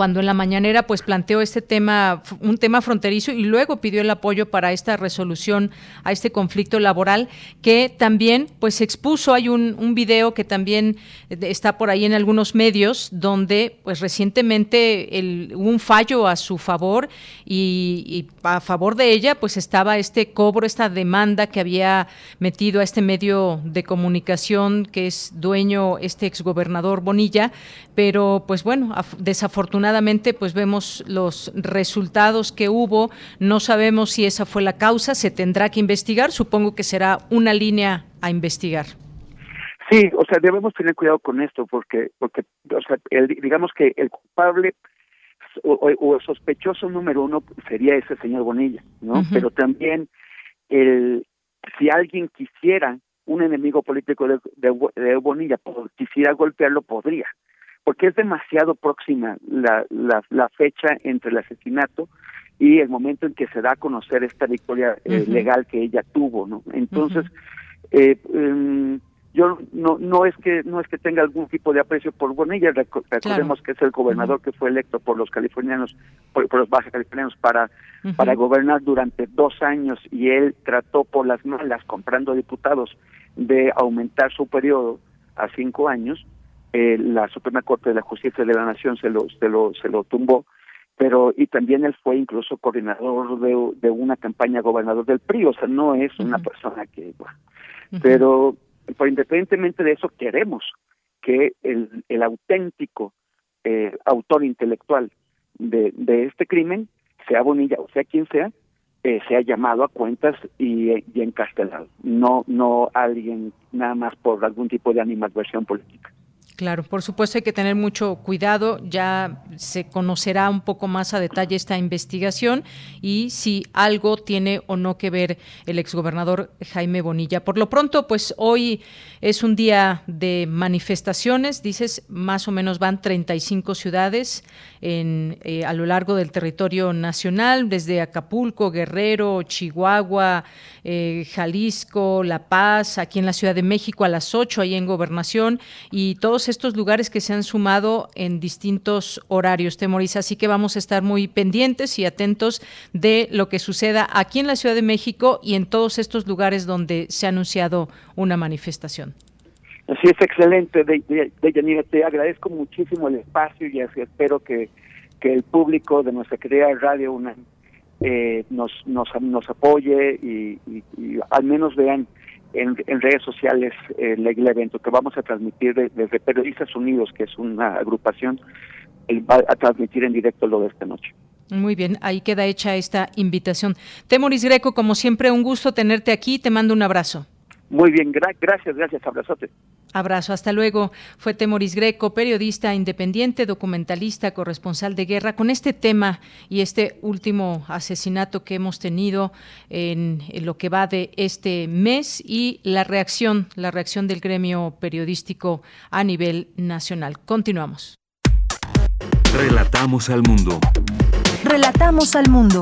cuando en la mañanera pues planteó este tema, un tema fronterizo y luego pidió el apoyo para esta resolución a este conflicto laboral que también pues expuso, hay un, un video que también está por ahí en algunos medios donde pues recientemente hubo un fallo a su favor y, y, a favor de ella pues estaba este cobro, esta demanda que había metido a este medio de comunicación que es dueño este exgobernador Bonilla, pero pues bueno, desafortunadamente pues vemos los resultados que hubo, no sabemos si esa fue la causa, se tendrá que investigar, supongo que será una línea a investigar. Sí, o sea, debemos tener cuidado con esto porque porque o sea, el, digamos que el culpable o, el sospechoso número uno sería ese señor Bonilla, ¿no? Pero también el si alguien quisiera un enemigo político de, de, de Bonilla, quisiera golpearlo, podría porque es demasiado próxima la, la, la fecha entre el asesinato y el momento en que se da a conocer esta victoria eh, legal que ella tuvo, ¿no? Entonces, eh, em, yo no no es que no es que tenga algún tipo de aprecio por Bonilla, recordemos que es el gobernador que fue electo por los californianos, por, los baja californianos para para gobernar durante dos años y él trató por las malas comprando diputados de aumentar su periodo a cinco años eh, la Suprema Corte de la Justicia de la Nación se lo, se lo, se lo tumbó, pero y también él fue incluso coordinador de, de una campaña gobernador del PRI, o sea, no es una persona que, bueno, pero, pero independientemente de eso queremos que el, el auténtico eh, autor intelectual de, de este crimen, sea Bonilla o sea quien sea, eh, sea llamado a cuentas y, y encarcelado, no no alguien nada más por algún tipo de animadversión política. Claro, por supuesto hay que tener mucho cuidado, ya se conocerá un poco más a detalle esta investigación y si algo tiene o no que ver el exgobernador Jaime Bonilla. Por lo pronto, pues hoy es un día de manifestaciones, dices, más o menos van 35 ciudades en, eh, a lo largo del territorio nacional, desde Acapulco, Guerrero, Chihuahua, eh, Jalisco, La Paz, aquí en la Ciudad de México a las 8, ahí en Gobernación, y todos estos lugares que se han sumado en distintos horarios, Temoris. Así que vamos a estar muy pendientes y atentos de lo que suceda aquí en la Ciudad de México y en todos estos lugares donde se ha anunciado una manifestación. Así es, excelente, de, de, Te agradezco muchísimo el espacio y así espero que, que el público de nuestra querida Radio una eh, nos, nos, nos apoye y, al menos vean en, redes sociales el, evento que vamos a transmitir desde Periodistas Unidos, que es una agrupación, va a transmitir en directo lo de esta noche. Muy bien, ahí queda hecha esta invitación. Temoris Greco, como siempre, un gusto tenerte aquí. Te mando un abrazo. Muy bien, gracias, gracias, abrazote. Abrazo, hasta luego. Fue Temoris Greco, periodista independiente, documentalista, corresponsal de guerra, con este tema y este último asesinato que hemos tenido en, lo que va de este mes y la reacción, la reacción del gremio periodístico a nivel nacional. Continuamos. Relatamos al mundo. Relatamos al mundo.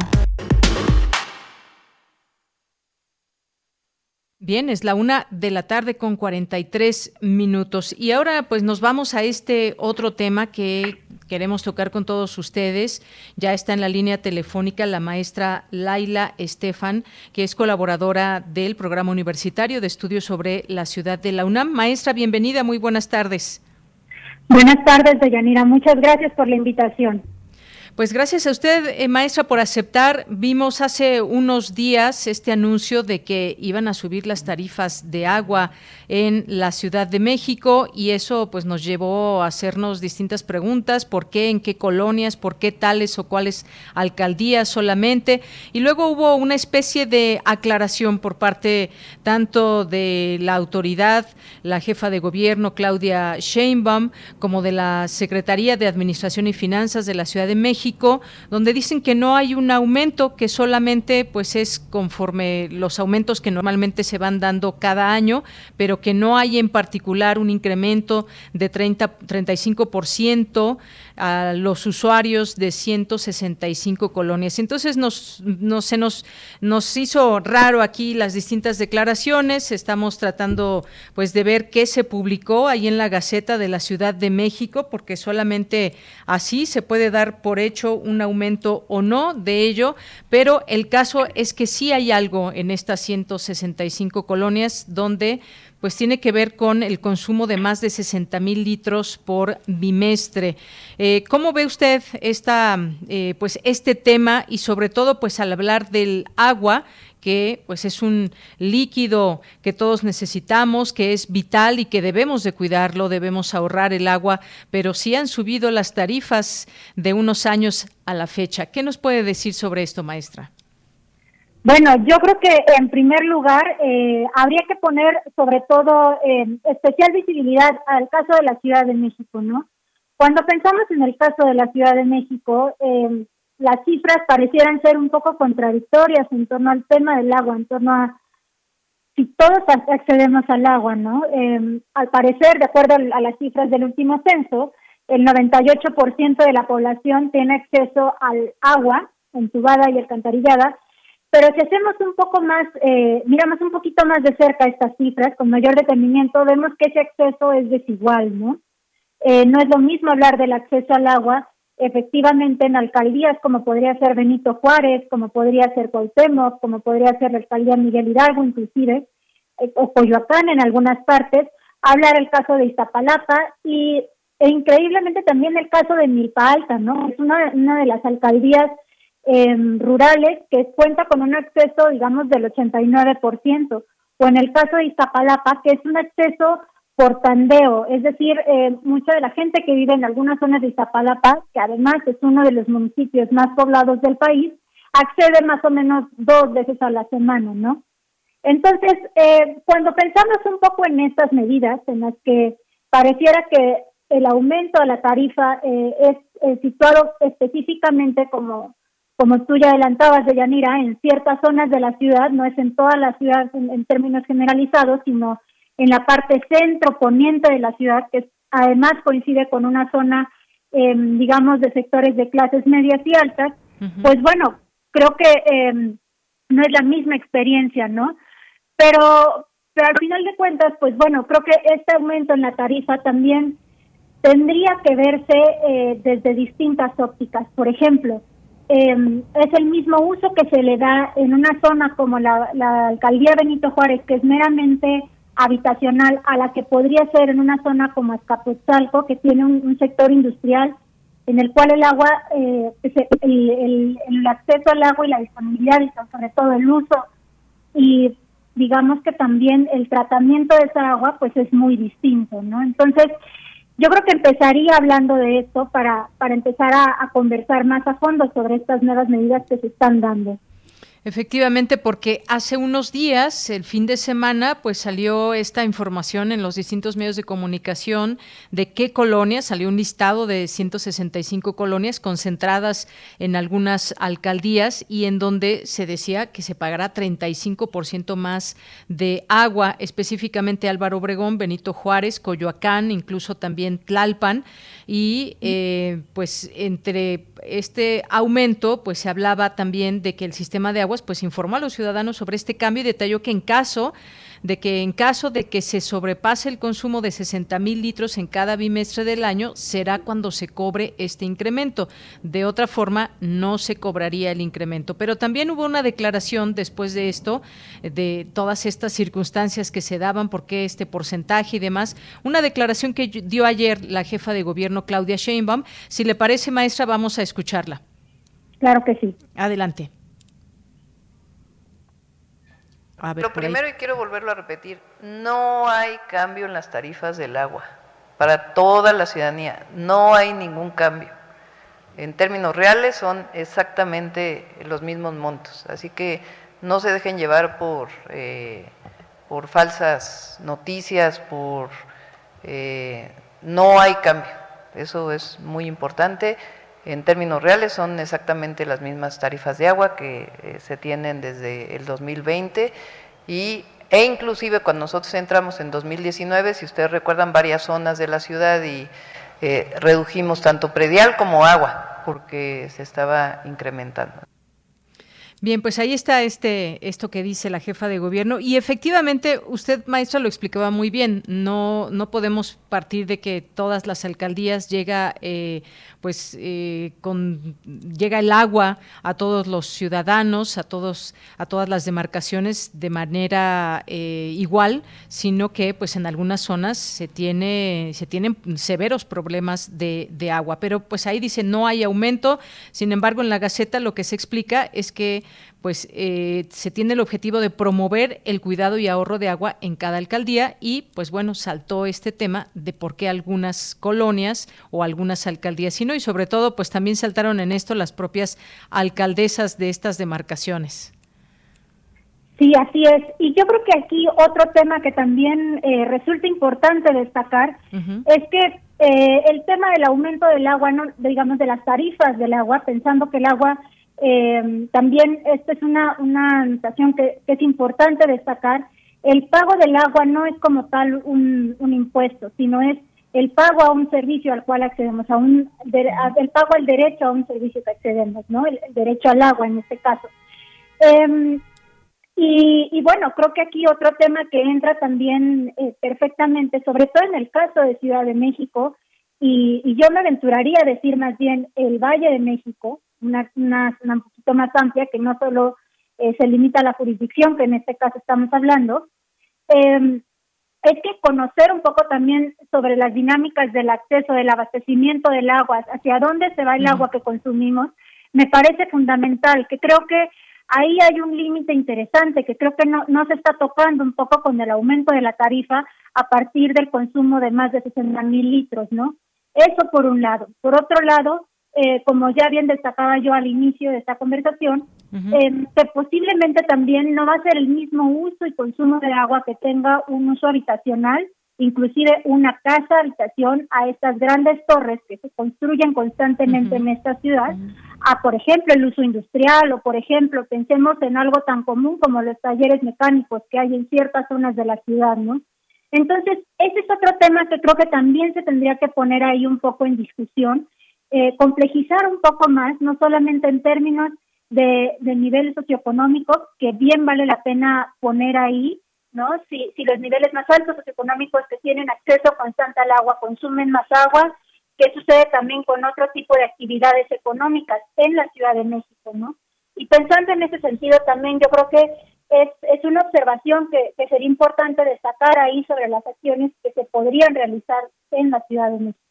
Bien, es la una de la tarde con 43 minutos. Y ahora pues nos vamos a este otro tema que queremos tocar con todos ustedes. Ya está en la línea telefónica la maestra Laila Estefan, que es colaboradora del Programa Universitario de Estudios sobre la Ciudad de la UNAM. Maestra, bienvenida, muy buenas tardes. Buenas tardes, Deyanira. Muchas gracias por la invitación. Pues gracias a usted, eh, maestra, por aceptar. Vimos hace unos días este anuncio de que iban a subir las tarifas de agua en la Ciudad de México y eso pues nos llevó a hacernos distintas preguntas, por qué, en qué colonias, por qué tales o cuáles alcaldías solamente. Y luego hubo una especie de aclaración por parte tanto de la autoridad, la jefa de gobierno Claudia Sheinbaum, como de la Secretaría de Administración y Finanzas de la Ciudad de México donde dicen que no hay un aumento, que solamente pues es conforme los aumentos que normalmente se van dando cada año, pero que no hay en particular un incremento de 30 35% a los usuarios de 165 colonias. Entonces nos, se nos, nos hizo raro aquí las distintas declaraciones. Estamos tratando pues de ver qué se publicó ahí en la Gaceta de la Ciudad de México, porque solamente así se puede dar por hecho un aumento o no de ello, pero el caso es que sí hay algo en estas 165 colonias donde pues tiene que ver con el consumo de más de 60 mil litros por bimestre. Eh, ¿Cómo ve usted esta, eh, pues este tema y sobre todo pues al hablar del agua? que pues es un líquido que todos necesitamos, que es vital y que debemos de cuidarlo, debemos ahorrar el agua, pero sí han subido las tarifas de unos años a la fecha. ¿Qué nos puede decir sobre esto, maestra? Bueno, yo creo que en primer lugar eh, habría que poner sobre todo eh, especial visibilidad al caso de la Ciudad de México, ¿no? Cuando pensamos en el caso de la Ciudad de México, eh, las cifras parecieran ser un poco contradictorias en torno al tema del agua, en torno a si todos accedemos al agua, ¿no? al parecer, de acuerdo a las cifras del último censo, el 98% de la población tiene acceso al agua entubada y alcantarillada, pero si hacemos un poco más, eh, miramos un poquito más de cerca estas cifras, con mayor detenimiento, vemos que ese acceso es desigual, ¿no? Eh, no es lo mismo hablar del acceso al agua, efectivamente, en alcaldías como podría ser Benito Juárez, como podría ser Cuauhtémoc, como podría ser la alcaldía Miguel Hidalgo, inclusive, eh, o Coyoacán en algunas partes, hablar el caso de Iztapalapa y e increíblemente también el caso de Milpa Alta, ¿no? Es una, una de las alcaldías rurales que cuenta con un acceso, digamos, del 89%, o en el caso de Iztapalapa, que es un acceso por tandeo, es decir, eh, mucha de la gente que vive en algunas zonas de Iztapalapa, que además es uno de los municipios más poblados del país, accede más o menos dos veces a la semana, ¿no? Entonces, eh, cuando pensamos un poco en estas medidas, en las que pareciera que el aumento de la tarifa eh, es situado específicamente como como tú ya adelantabas, de Yanira, en ciertas zonas de la ciudad, no es en toda la ciudad en, términos generalizados, sino en la parte centro-poniente de la ciudad, que además coincide con una zona, em, digamos, de sectores de clases medias y altas, pues bueno, creo que em, no es la misma experiencia, ¿no? Pero, pero al final de cuentas, pues bueno, creo que este aumento en la tarifa también tendría que verse eh, desde distintas ópticas. Por ejemplo, eh, es el mismo uso que se le da en una zona como la, alcaldía Benito Juárez, que es meramente habitacional, a la que podría ser en una zona como Escapotzalco, que tiene un, sector industrial en el cual el agua, eh, el, el, acceso al agua y la disponibilidad, y sobre todo el uso, y digamos que también el tratamiento de esa agua, pues es muy distinto, ¿no? Entonces, yo creo que empezaría hablando de esto para, para empezar a conversar más a fondo sobre estas nuevas medidas que se están dando. Efectivamente, porque hace unos días, el fin de semana, pues salió esta información en los distintos medios de comunicación de qué colonias, salió un listado de 165 colonias concentradas en algunas alcaldías y en donde se decía que se pagará 35% más de agua, específicamente Álvaro Obregón, Benito Juárez, Coyoacán, incluso también Tlalpan. Y eh, pues entre este aumento pues se hablaba también de que el sistema de aguas pues informó a los ciudadanos sobre este cambio y detalló que en caso de que en caso de que se sobrepase el consumo de 60 mil litros en cada bimestre del año, será cuando se cobre este incremento. De otra forma, no se cobraría el incremento. Pero también hubo una declaración después de esto, de todas estas circunstancias que se daban, por qué este porcentaje y demás, una declaración que dio ayer la jefa de gobierno, Claudia Sheinbaum. Si le parece, maestra, vamos a escucharla. Claro que sí. Adelante. Lo primero, y quiero volverlo a repetir, no hay cambio en las tarifas del agua para toda la ciudadanía, no hay ningún cambio. En términos reales son exactamente los mismos montos, así que no se dejen llevar por, eh, por falsas noticias, por eh, no hay cambio, eso es muy importante. En términos reales son exactamente las mismas tarifas de agua que eh, se tienen desde el 2020 y, e inclusive cuando nosotros entramos en 2019, si ustedes recuerdan varias zonas de la ciudad y eh, redujimos tanto predial como agua porque se estaba incrementando. Bien, pues ahí está este esto que dice la jefa de gobierno y efectivamente usted maestra lo explicaba muy bien. No no podemos partir de que todas las alcaldías llega eh, pues eh, con llega el agua a todos los ciudadanos, a todos a todas las demarcaciones de manera eh, igual, sino que pues en algunas zonas se tiene se tienen severos problemas de, de agua. Pero pues ahí dice no hay aumento. Sin embargo, en la Gaceta lo que se explica es que pues eh, se tiene el objetivo de promover el cuidado y ahorro de agua en cada alcaldía y pues bueno, saltó este tema de por qué algunas colonias o algunas alcaldías y no y sobre todo pues también saltaron en esto las propias alcaldesas de estas demarcaciones. Sí, así es. Y yo creo que aquí otro tema que también eh, resulta importante destacar es que eh, el tema del aumento del agua, no, digamos de las tarifas del agua, pensando que el agua eh, también esta es una, una anotación que, es importante destacar. El pago del agua no es como tal un, un impuesto, sino es el pago a un servicio al cual accedemos, a un el pago al derecho a un servicio que accedemos, ¿no? El, derecho al agua en este caso. Em, y, y, bueno, creo que aquí otro tema que entra también eh, perfectamente, sobre todo en el caso de Ciudad de México, y, y, yo me aventuraría a decir más bien el Valle de México, una, una, un poquito más amplia, que no solo eh, se limita a la jurisdicción, que en este caso estamos hablando, eh, es que conocer un poco también sobre las dinámicas del acceso, del abastecimiento del agua, hacia dónde se va el agua que consumimos, me parece fundamental, que creo que ahí hay un límite interesante que creo que no, no se está tocando un poco con el aumento de la tarifa a partir del consumo de más de 60 mil litros, ¿no? Eso por un lado. Por otro lado, eh, como ya bien destacaba yo al inicio de esta conversación, eh, que posiblemente también no va a ser el mismo uso y consumo de agua que tenga un uso habitacional inclusive una casa habitación a estas grandes torres que se construyen constantemente en esta ciudad, a por ejemplo el uso industrial o por ejemplo pensemos en algo tan común como los talleres mecánicos que hay en ciertas zonas de la ciudad, ¿no? Entonces, ese es otro tema que creo que también se tendría que poner ahí un poco en discusión, eh, complejizar un poco más, no solamente en términos de, de niveles socioeconómicos, que bien vale la pena poner ahí, ¿no? Si, si los niveles más altos socioeconómicos que tienen acceso constante al agua consumen más agua, ¿qué sucede también con otro tipo de actividades económicas en la Ciudad de México, ¿no? Y pensando en ese sentido también, yo creo que es, es una observación que, que sería importante destacar ahí sobre las acciones que se podrían realizar en la Ciudad de México.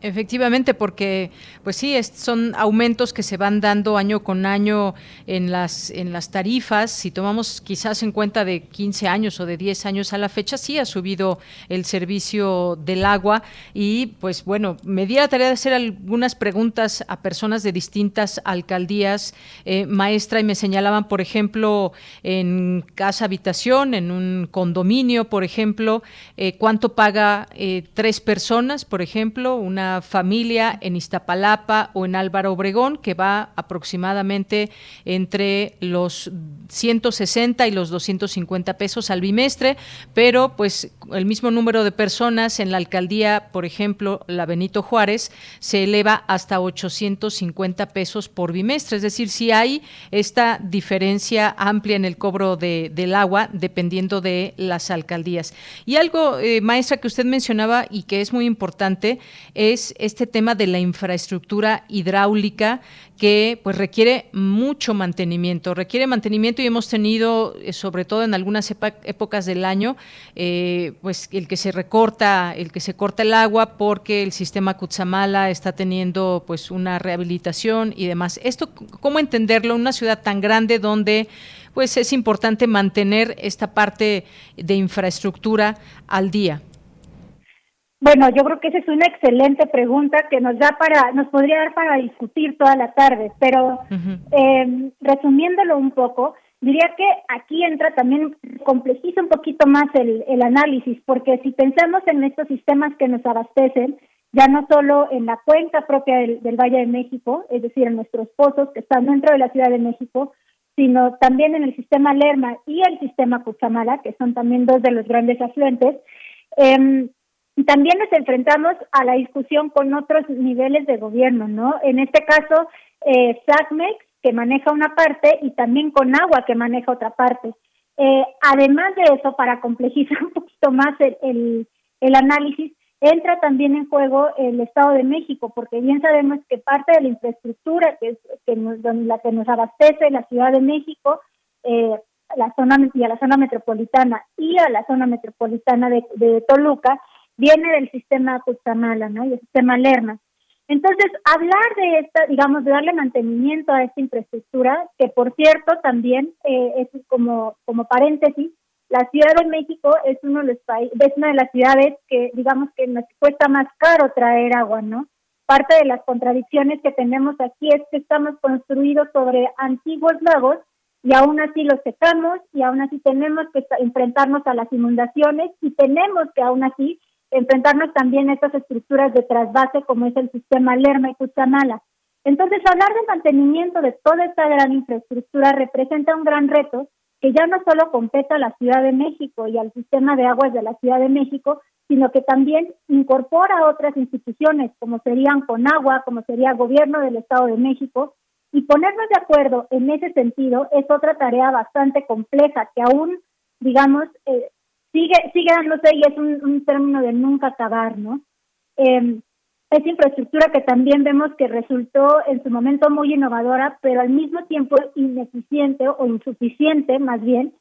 Efectivamente, porque pues sí, son aumentos que se van dando año con año en las en las tarifas. Si tomamos quizás en cuenta de 15 años o de 10 años a la fecha, sí ha subido el servicio del agua y pues bueno, me di la tarea de hacer algunas preguntas a personas de distintas alcaldías, eh, maestra, y me señalaban, por ejemplo, en casa habitación, en un condominio, por ejemplo, eh, cuánto paga eh, tres personas, por ejemplo, una familia en Iztapalapa o en Álvaro Obregón que va aproximadamente entre los 160 y los 250 pesos al bimestre, pero pues el mismo número de personas en la alcaldía, por ejemplo, la Benito Juárez, se eleva hasta 850 pesos por bimestre. Es decir, si hay esta diferencia amplia en el cobro de, del agua dependiendo de las alcaldías. Y algo, eh, maestra, que usted mencionaba y que es muy importante es este tema de la infraestructura hidráulica que pues requiere mucho mantenimiento, requiere mantenimiento y hemos tenido, eh, sobre todo en algunas épocas del año, eh, pues el que se recorta, el que se corta el agua porque el sistema Cutzamala está teniendo pues una rehabilitación y demás. Esto, ¿cómo entenderlo? Una ciudad tan grande donde pues es importante mantener esta parte de infraestructura al día. Bueno, yo creo que esa es una excelente pregunta que nos da para, nos podría dar para discutir toda la tarde, pero eh, resumiéndolo un poco, diría que aquí entra también, complejiza un poquito más el, el análisis, porque si pensamos en estos sistemas que nos abastecen, ya no solo en la cuenca propia del, del Valle de México, es decir, en nuestros pozos que están dentro de la Ciudad de México, sino también en el sistema Lerma y el sistema Cuchamala, que son también dos de los grandes afluentes, eh, también nos enfrentamos a la discusión con otros niveles de gobierno, ¿no? En este caso, eh, SACMEX, que maneja una parte, y también con agua, que maneja otra parte. Eh, además de eso, para complejizar [laughs] un poquito más el, el, análisis, entra también en juego el Estado de México, porque bien sabemos que parte de la infraestructura que es que la que nos abastece la Ciudad de México, eh, la zona y a la zona metropolitana y a la zona metropolitana de, de Toluca, viene del sistema Cutzamala, ¿no? Y el sistema Lerma. Entonces, hablar de esta, digamos, de darle mantenimiento a esta infraestructura, que por cierto también eh, es como, como paréntesis, la Ciudad de México es uno de los países, es una de las ciudades que, digamos, que nos cuesta más caro traer agua, ¿no? Parte de las contradicciones que tenemos aquí es que estamos construidos sobre antiguos lagos y aún así los secamos y aún así tenemos que enfrentarnos a las inundaciones y tenemos que aún así enfrentarnos también a estas estructuras de trasvase como es el sistema Lerma y Cuchamala. Entonces, hablar de mantenimiento de toda esta gran infraestructura representa un gran reto que ya no solo compete a la Ciudad de México y al sistema de aguas de la Ciudad de México, sino que también incorpora a otras instituciones, como serían Conagua, como sería Gobierno del Estado de México, y ponernos de acuerdo en ese sentido es otra tarea bastante compleja que aún, digamos, eh, sigue, sigue dándose y es un, término de nunca acabar, ¿no? Eh, es infraestructura que también vemos que resultó en su momento muy innovadora, pero al mismo tiempo ineficiente o insuficiente, más bien,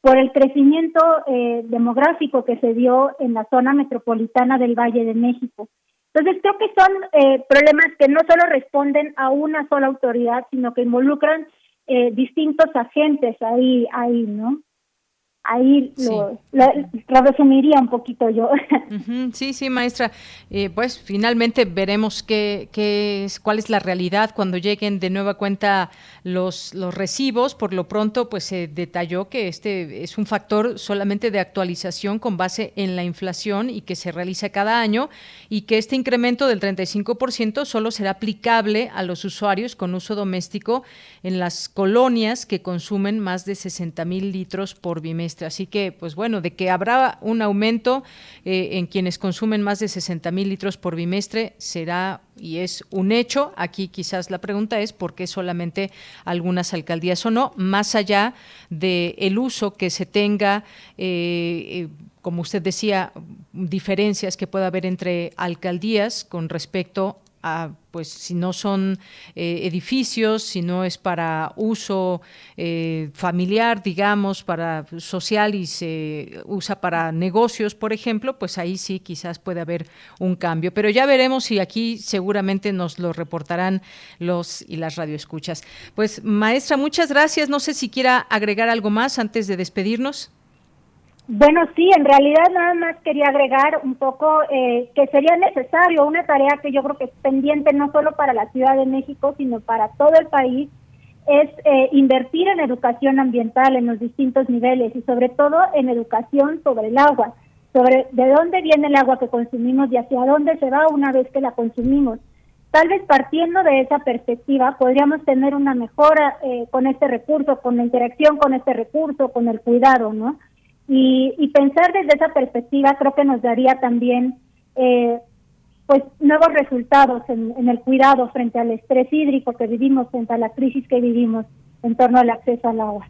por el crecimiento eh, demográfico que se dio en la zona metropolitana del Valle de México. Entonces, creo que son eh, problemas que no solo responden a una sola autoridad, sino que involucran eh, distintos agentes ahí, ahí, ¿no? Ahí lo, resumiría un poquito yo. [laughs] sí, sí, maestra. Eh, pues finalmente veremos qué, qué es, cuál es la realidad cuando lleguen de nueva cuenta los, los recibos. Por lo pronto, pues se detalló que este es un factor solamente de actualización con base en la inflación y que se realiza cada año y que este incremento del 35% solo será aplicable a los usuarios con uso doméstico en las colonias que consumen más de 60 mil litros por bimestre. Así que, pues bueno, de que habrá un aumento eh, en quienes consumen más de 60 mil litros por bimestre será y es un hecho. Aquí quizás la pregunta es por qué solamente algunas alcaldías o no, más allá del el uso que se tenga. Eh, eh, como usted decía, diferencias que pueda haber entre alcaldías con respecto pues si no son eh, edificios, si no es para uso eh, familiar, digamos, para social y se usa para negocios, por ejemplo, pues ahí sí quizás puede haber un cambio. Pero ya veremos y aquí seguramente nos lo reportarán los y las radioescuchas. Pues maestra, muchas gracias. No sé si quiera agregar algo más antes de despedirnos. Bueno, sí, en realidad nada más quería agregar un poco eh, que sería necesario una tarea que yo creo que es pendiente no solo para la Ciudad de México, sino para todo el país, es eh, invertir en educación ambiental en los distintos niveles y sobre todo en educación sobre el agua, sobre de dónde viene el agua que consumimos y hacia dónde se va una vez que la consumimos. Tal vez partiendo de esa perspectiva podríamos tener una mejora eh, con este recurso, con la interacción con este recurso, con el cuidado, ¿no? Y, pensar desde esa perspectiva creo que nos daría también eh, pues nuevos resultados en, en, el cuidado frente al estrés hídrico que vivimos, frente a la crisis que vivimos en torno al acceso al agua.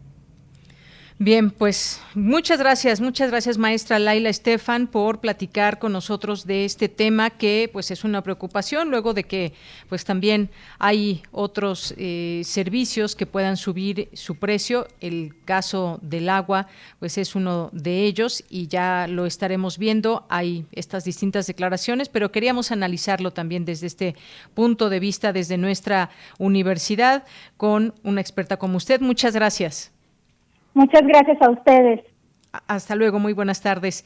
Bien, pues muchas gracias, muchas gracias maestra Laila Estefan por platicar con nosotros de este tema que pues es una preocupación luego de que pues también hay otros eh, servicios que puedan subir su precio. El caso del agua pues es uno de ellos y ya lo estaremos viendo. Hay estas distintas declaraciones, pero queríamos analizarlo también desde este punto de vista, desde nuestra universidad, con una experta como usted. Muchas gracias. Muchas gracias a ustedes. Hasta luego, muy buenas tardes.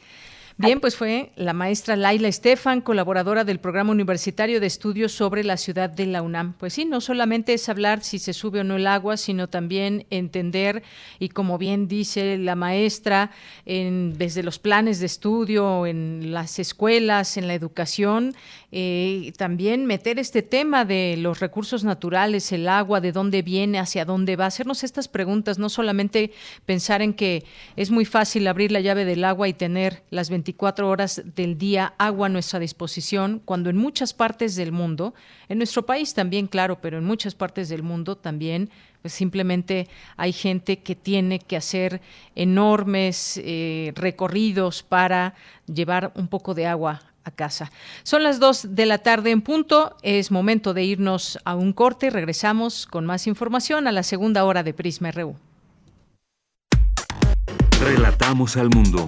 Bien, pues fue la maestra Laila Estefan, colaboradora del Programa Universitario de Estudios sobre la Ciudad de la UNAM. Pues sí, no solamente es hablar si se sube o no el agua, sino también entender, y como bien dice la maestra, en, desde los planes de estudio, en las escuelas, en la educación, eh, también meter este tema de los recursos naturales, el agua, de dónde viene, hacia dónde va, hacernos estas preguntas, no solamente pensar en que es muy fácil abrir la llave del agua y tener las 24 horas del día agua a nuestra disposición, cuando en muchas partes del mundo, en nuestro país también, claro, pero en muchas partes del mundo también, pues simplemente hay gente que tiene que hacer enormes eh, recorridos para llevar un poco de agua a casa. Son las 2 de la tarde en punto, es momento de irnos a un corte, regresamos con más información a la segunda hora de Prisma RU. Relatamos al mundo.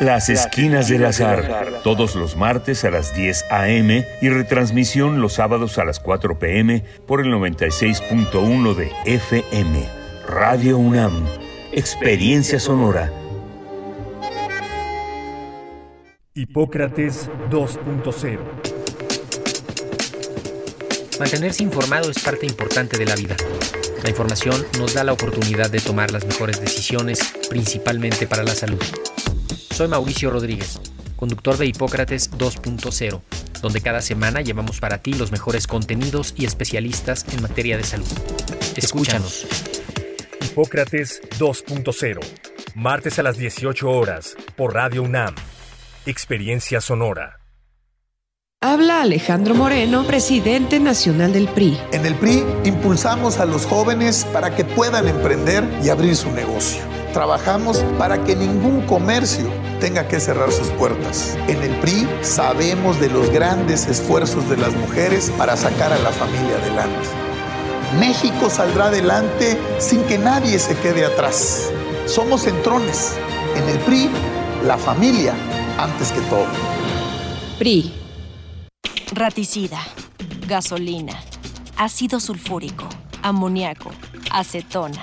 Las Esquinas del Azar, todos los martes a las 10 a.m. y retransmisión los sábados a las 4 p.m. por el 96.1 de FM. Radio UNAM, Experiencia Sonora. Hipócrates 2.0 Mantenerse informado es parte importante de la vida. La información nos da la oportunidad de tomar las mejores decisiones, principalmente para la salud. Soy Mauricio Rodríguez, conductor de Hipócrates 2.0, donde cada semana llevamos para ti los mejores contenidos y especialistas en materia de salud. Escúchanos. Hipócrates 2.0, martes a las 18 horas, por Radio UNAM. Experiencia Sonora. Habla Alejandro Moreno, presidente nacional del PRI. En el PRI impulsamos a los jóvenes para que puedan emprender y abrir su negocio trabajamos para que ningún comercio tenga que cerrar sus puertas. En el PRI sabemos de los grandes esfuerzos de las mujeres para sacar a la familia adelante. México saldrá adelante sin que nadie se quede atrás. Somos centrones. En el PRI, la familia antes que todo. PRI. Raticida, gasolina, ácido sulfúrico, amoníaco, acetona.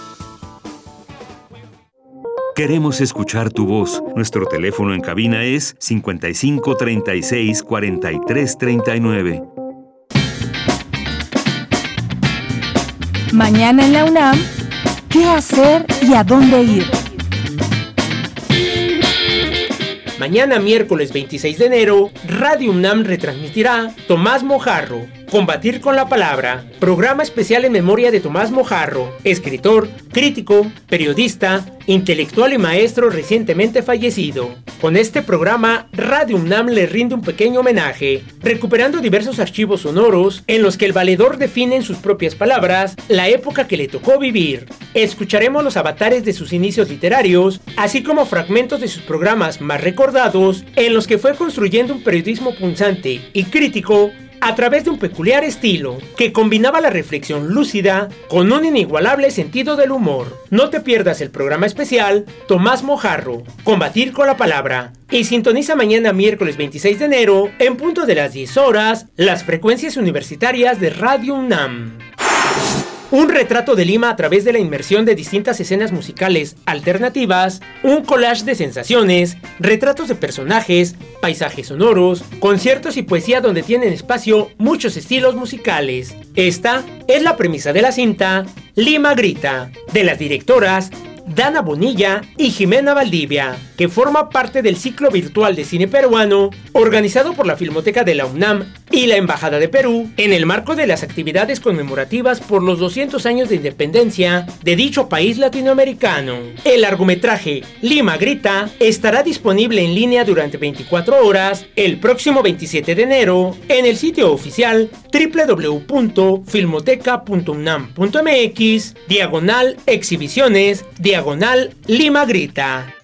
Queremos escuchar tu voz. Nuestro teléfono en cabina es 55 36 43 39. Mañana en la UNAM, ¿qué hacer y a dónde ir? Mañana miércoles 26 de enero, Radio UNAM retransmitirá Tomás Mojarro, Combatir con la Palabra, programa especial en memoria de Tomás Mojarro, escritor, crítico, periodista, intelectual y maestro recientemente fallecido. Con este programa, Radio UNAM le rinde un pequeño homenaje, recuperando diversos archivos sonoros en los que el valedor define en sus propias palabras la época que le tocó vivir. Escucharemos los avatares de sus inicios literarios, así como fragmentos de sus programas más recordados en los que fue construyendo un periodismo punzante y crítico a través de un peculiar estilo que combinaba la reflexión lúcida con un inigualable sentido del humor. No te pierdas el programa especial Tomás Mojarro, Combatir con la Palabra, y sintoniza mañana miércoles 26 de enero, en punto de las 10 horas, las frecuencias universitarias de Radio UNAM. Un retrato de Lima a través de la inmersión de distintas escenas musicales alternativas, un collage de sensaciones, retratos de personajes, paisajes sonoros, conciertos y poesía donde tienen espacio muchos estilos musicales. Esta es la premisa de la cinta Lima Grita, de las directoras Dana Bonilla y Jimena Valdivia, que forma parte del ciclo virtual de cine peruano organizado por la Filmoteca de la UNAM y la Embajada de Perú en el marco de las actividades conmemorativas por los 200 años de independencia de dicho país latinoamericano. El largometraje Lima Grita estará disponible en línea durante 24 horas el próximo 27 de enero en el sitio oficial www.filmoteca.unam.mx diagonal exhibiciones Lima Grita.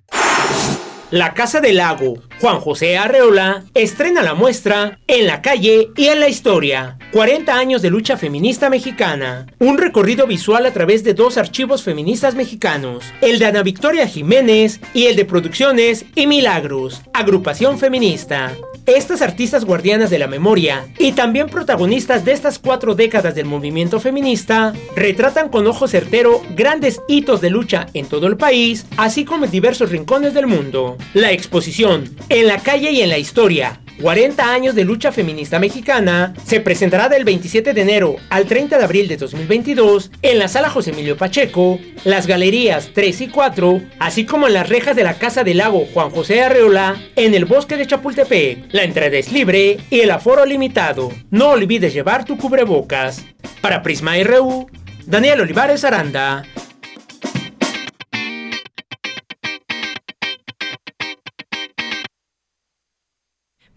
La Casa del Lago, Juan José Arreola, estrena la muestra En la calle y en la historia. 40 años de lucha feminista mexicana. Un recorrido visual a través de dos archivos feministas mexicanos. El de Ana Victoria Jiménez y el de Producciones y Milagros, agrupación feminista. Estas artistas guardianas de la memoria y también protagonistas de estas cuatro décadas del movimiento feminista retratan con ojo certero grandes hitos de lucha en todo el país, así como en diversos rincones del mundo. La exposición En la calle y en la historia 40 años de lucha feminista mexicana, se presentará del 27 de enero al 30 de abril de 2022 en la sala José Emilio Pacheco, las galerías 3 y 4, así como en las rejas de la Casa del Lago Juan José Arreola en el bosque de Chapultepec. La entrada es libre y el aforo limitado. No olvides llevar tu cubrebocas. Para Prisma RU, Daniel Olivares Aranda.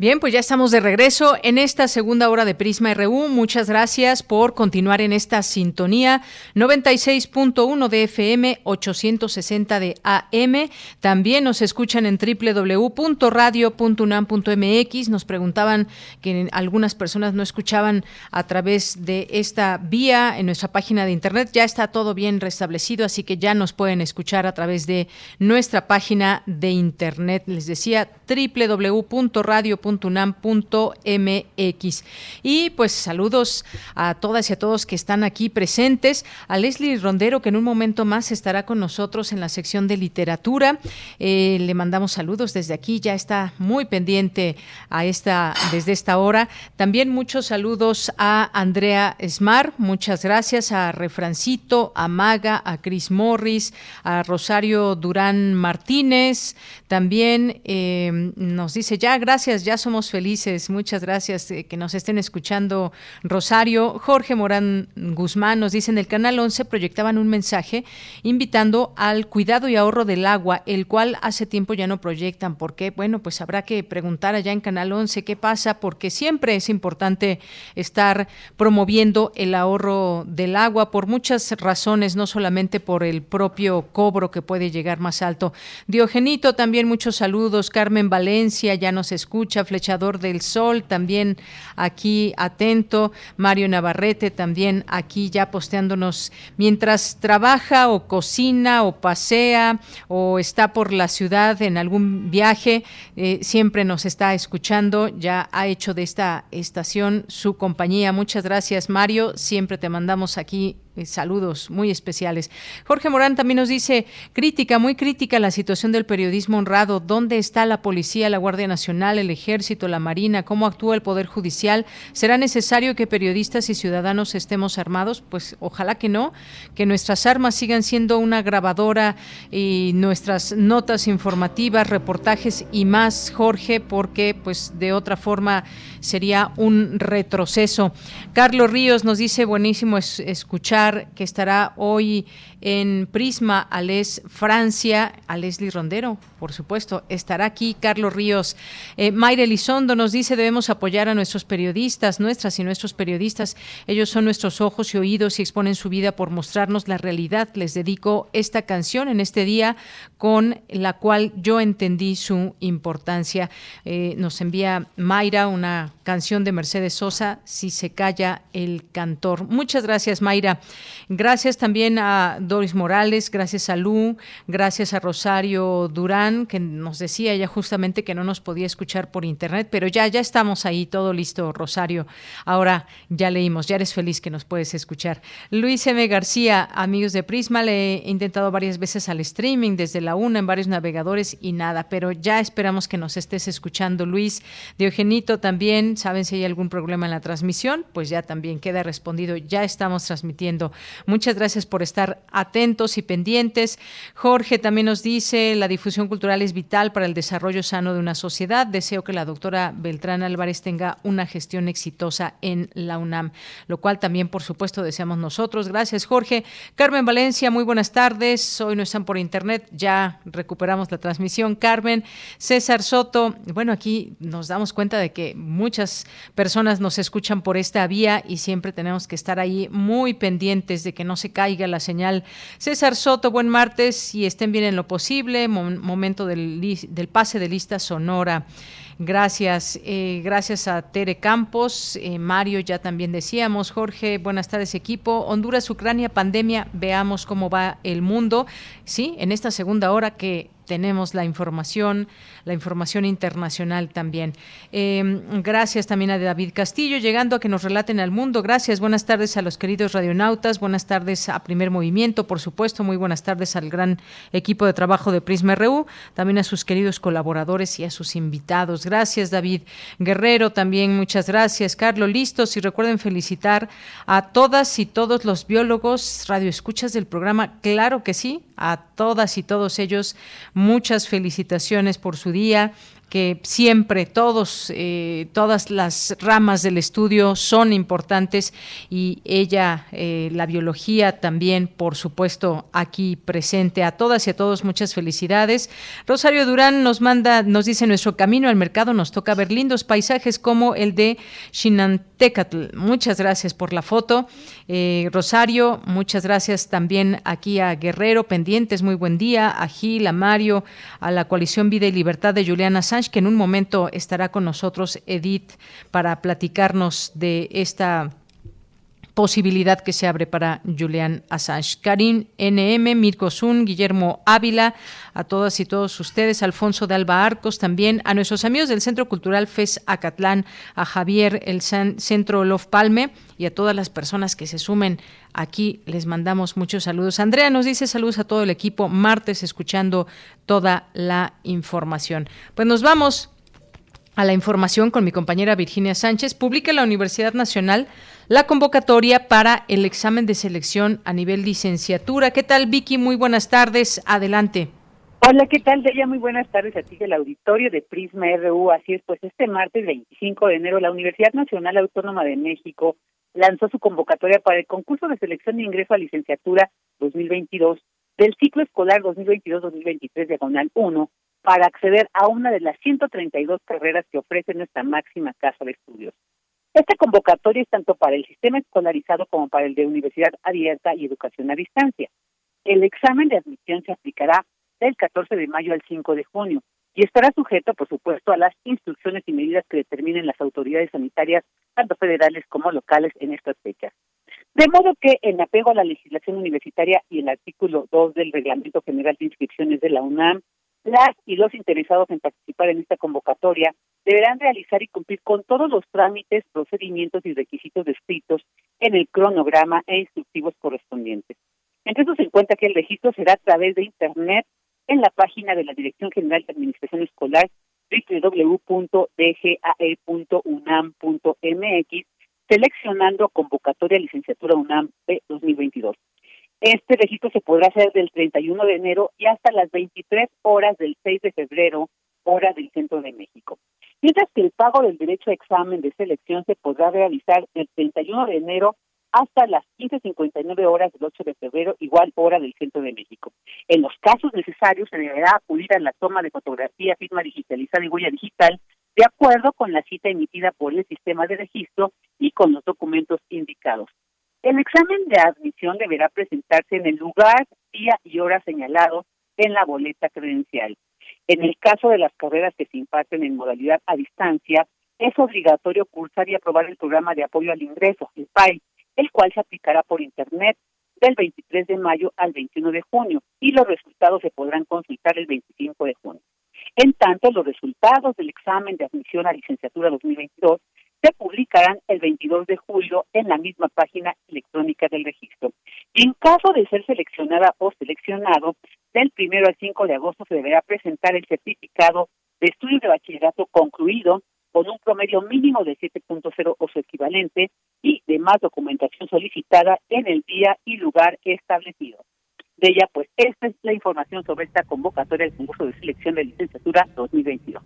Bien, pues ya estamos de regreso en esta segunda hora de Prisma RU. Muchas gracias por continuar en esta sintonía 96.1 de FM, 860 de AM. También nos escuchan en www.radio.unam.mx. Nos preguntaban que algunas personas no escuchaban a través de esta vía en nuestra página de internet. Ya está todo bien restablecido, así que ya nos pueden escuchar a través de nuestra página de internet. Les decía www.radio.unam.mx radio.unam.mx. Y pues saludos a todas y a todos que están aquí presentes, a Leslie Rondero que en un momento más estará con nosotros en la sección de literatura. Eh, le mandamos saludos desde aquí, ya está muy pendiente a esta desde esta hora. También muchos saludos a Andrea Smar, muchas gracias a Refrancito, a Maga, a Cris Morris, a Rosario Durán Martínez, también eh, nos dice ya, gracias, ya somos felices, muchas gracias eh, que nos estén escuchando. Rosario, Jorge Morán Guzmán nos dice en el canal 11 proyectaban un mensaje invitando al cuidado y ahorro del agua, el cual hace tiempo ya no proyectan. ¿Por qué? Bueno, pues habrá que preguntar allá en Canal 11 qué pasa, porque siempre es importante estar promoviendo el ahorro del agua por muchas razones, no solamente por el propio cobro que puede llegar más alto. Diogenito, también muchos saludos. Carmen Valencia ya nos escucha. Flechador del Sol, también aquí atento. Mario Navarrete, también aquí ya posteándonos mientras trabaja o cocina o pasea o está por la ciudad en algún viaje. Eh, siempre nos está escuchando. Ya ha hecho de esta estación su compañía. Muchas gracias, Mario. Siempre te mandamos aquí saludos muy especiales. Jorge Morán también nos dice, crítica, muy crítica la situación del periodismo honrado. ¿Dónde está la policía, la Guardia Nacional, el Ejército, la Marina? ¿Cómo actúa el Poder Judicial? ¿Será necesario que periodistas y ciudadanos estemos armados? Pues ojalá que no, que nuestras armas sigan siendo una grabadora y nuestras notas informativas, reportajes y más, Jorge, porque pues de otra forma sería un retroceso. Carlos Ríos nos dice, buenísimo escuchar que estará hoy en Prisma Ales Francia, a Rondero, por supuesto, estará aquí Carlos Ríos. Eh, Mayra Elizondo nos dice debemos apoyar a nuestros periodistas, nuestras y nuestros periodistas. Ellos son nuestros ojos y oídos y exponen su vida por mostrarnos la realidad. Les dedico esta canción en este día con la cual yo entendí su importancia. Eh, nos envía Mayra una canción de Mercedes Sosa, Si se calla el cantor. Muchas gracias, Mayra. Gracias también a Doris Morales, gracias a Lu, gracias a Rosario Durán, que nos decía ella justamente que no nos podía escuchar por internet, pero ya, ya estamos ahí, todo listo, Rosario. Ahora ya leímos, ya eres feliz que nos puedes escuchar. Luis M. García, amigos de Prisma, le he intentado varias veces al streaming desde la una en varios navegadores y nada, pero ya esperamos que nos estés escuchando, Luis. Diogenito también, ¿saben si hay algún problema en la transmisión? Pues ya también queda respondido, ya estamos transmitiendo. Muchas gracias por estar atentos y pendientes. Jorge también nos dice, la difusión cultural es vital para el desarrollo sano de una sociedad. Deseo que la doctora Beltrán Álvarez tenga una gestión exitosa en la UNAM, lo cual también, por supuesto, deseamos nosotros. Gracias, Jorge. Carmen Valencia, muy buenas tardes. Hoy no están por internet, ya recuperamos la transmisión. Carmen, César Soto, bueno, aquí nos damos cuenta de que muchas personas nos escuchan por esta vía y siempre tenemos que estar ahí muy pendientes de que no se caiga la señal César Soto, buen martes y estén bien en lo posible. momento del, pase de lista sonora. Gracias, eh, gracias a Tere Campos, eh, Mario ya también decíamos, Jorge, buenas tardes equipo, Honduras, Ucrania, pandemia, veamos cómo va el mundo, sí, en esta segunda hora que tenemos la información, la información internacional también. Em, gracias también a David Castillo, llegando a que nos relaten al mundo. Gracias, buenas tardes a los queridos radionautas, buenas tardes a Primer Movimiento, por supuesto, muy buenas tardes al gran equipo de trabajo de Prisma RU, también a sus queridos colaboradores y a sus invitados. Gracias, David Guerrero, también muchas gracias. Carlos, listos y recuerden felicitar a todas y todos los biólogos radioescuchas del programa, claro que sí, a todas y todos ellos muchas felicitaciones por su día que siempre todos, eh, todas las ramas del estudio son importantes y ella, eh, la biología también, por supuesto, aquí presente. A todas y a todos muchas felicidades. Rosario Durán nos manda, nos dice, nuestro camino al mercado nos toca ver lindos paisajes como el de Xinantecatl. Muchas gracias por la foto. Eh, Rosario, muchas gracias también aquí a Guerrero, pendientes, muy buen día, a Gil, a Mario, a la coalición Vida y Libertad de Juliana Sánchez que en un momento estará con nosotros Edith para platicarnos de esta posibilidad que se abre para Julian Assange. Karim NM, Mirko Zun, Guillermo Ávila, a todas y todos ustedes, Alfonso de Alba Arcos también, a nuestros amigos del Centro Cultural FES Acatlán, a Javier, el Centro Love Palme y a todas las personas que se sumen aquí, les mandamos muchos saludos. Andrea nos dice saludos a todo el equipo, martes escuchando toda la información. Pues nos vamos a la información con mi compañera Virginia Sánchez, publica la Universidad Nacional la convocatoria para el examen de selección a nivel licenciatura. ¿Qué tal, Vicky? Muy buenas tardes. Adelante. Hola, ¿qué tal, Deya? Muy buenas tardes a ti del auditorio de Prisma RU. Así es, pues este martes 25 de enero la Universidad Nacional Autónoma de México lanzó su convocatoria para el concurso de selección de ingreso a licenciatura 2022 del ciclo escolar 2022-2023 diagonal 1 para acceder a una de las 132 carreras que ofrece nuestra máxima casa de estudios. Esta convocatoria es tanto para el sistema escolarizado como para el de universidad abierta y educación a distancia. El examen de admisión se aplicará del 14 de mayo al 5 de junio y estará sujeto, por supuesto, a las instrucciones y medidas que determinen las autoridades sanitarias, tanto federales como locales, en estas fechas. De modo que, en apego a la legislación universitaria y el artículo 2 del Reglamento General de Inscripciones de la UNAM, las y los interesados en participar en esta convocatoria deberán realizar y cumplir con todos los trámites, procedimientos y requisitos descritos en el cronograma e instructivos correspondientes. Entonces se encuentra que el registro será a través de Internet en la página de la Dirección General de Administración Escolar www.dgae.unam.mx seleccionando convocatoria licenciatura UNAM de 2022. Este registro se podrá hacer del 31 de enero y hasta las 23 horas del 6 de febrero, hora del centro de México. Mientras que el pago del derecho a examen de selección se podrá realizar del 31 de enero hasta las 15.59 horas del 8 de febrero, igual hora del centro de México. En los casos necesarios se deberá acudir a la toma de fotografía, firma digitalizada y huella digital de acuerdo con la cita emitida por el sistema de registro y con los documentos indicados. El examen de admisión deberá presentarse en el lugar, día y hora señalado en la boleta credencial. En el caso de las carreras que se imparten en modalidad a distancia, es obligatorio cursar y aprobar el programa de apoyo al ingreso, el PAI, el cual se aplicará por Internet del 23 de mayo al 21 de junio y los resultados se podrán consultar el 25 de junio. En tanto, los resultados del examen de admisión a licenciatura 2022 se publicarán el 22 de julio en la misma página electrónica del registro. Y en caso de ser seleccionada o seleccionado, del 1 al 5 de agosto se deberá presentar el certificado de estudio de bachillerato concluido con un promedio mínimo de 7.0 o su equivalente y demás documentación solicitada en el día y lugar establecido. De ella, pues, esta es la información sobre esta convocatoria del concurso de selección de licenciatura 2022.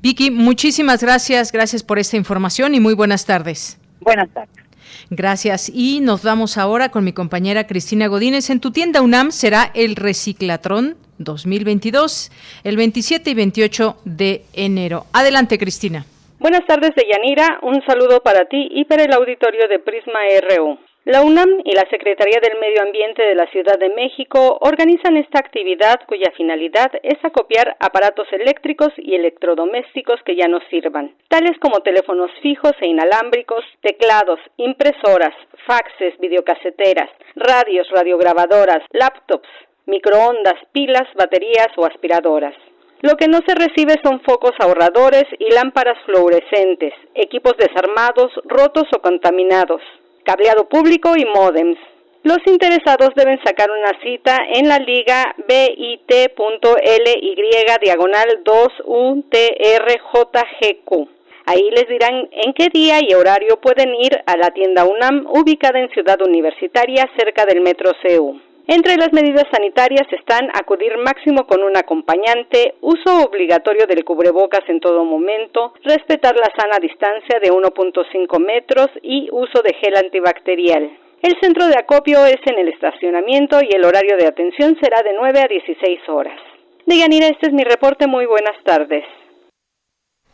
Vicky, muchísimas gracias, gracias por esta información y muy buenas tardes. Buenas tardes. Gracias. Y nos vamos ahora con mi compañera Cristina Godínez. En tu tienda UNAM será el Reciclatrón 2022, el 27 y 28 de enero. Adelante, Cristina. Buenas tardes, Deyanira. Un saludo para ti y para el auditorio de Prisma RU. La UNAM y la Secretaría del Medio Ambiente de la Ciudad de México organizan esta actividad cuya finalidad es acopiar aparatos eléctricos y electrodomésticos que ya no sirvan, tales como teléfonos fijos e inalámbricos, teclados, impresoras, faxes, videocaseteras, radios, radiograbadoras, laptops, microondas, pilas, baterías o aspiradoras. Lo que no se recibe son focos ahorradores y lámparas fluorescentes, equipos desarmados, rotos o contaminados, cableado público y modems. Los interesados deben sacar una cita en la liga bit.ly diagonal 2UTRJGQ. Ahí les dirán en qué día y horario pueden ir a la tienda UNAM ubicada en Ciudad Universitaria cerca del Metro CEU. Entre las medidas sanitarias están acudir máximo con un acompañante, uso obligatorio del cubrebocas en todo momento, respetar la sana distancia de 1.5 metros y uso de gel antibacterial. El centro de acopio es en el estacionamiento y el horario de atención será de 9 a 16 horas. Deyanira, este es mi reporte. Muy buenas tardes.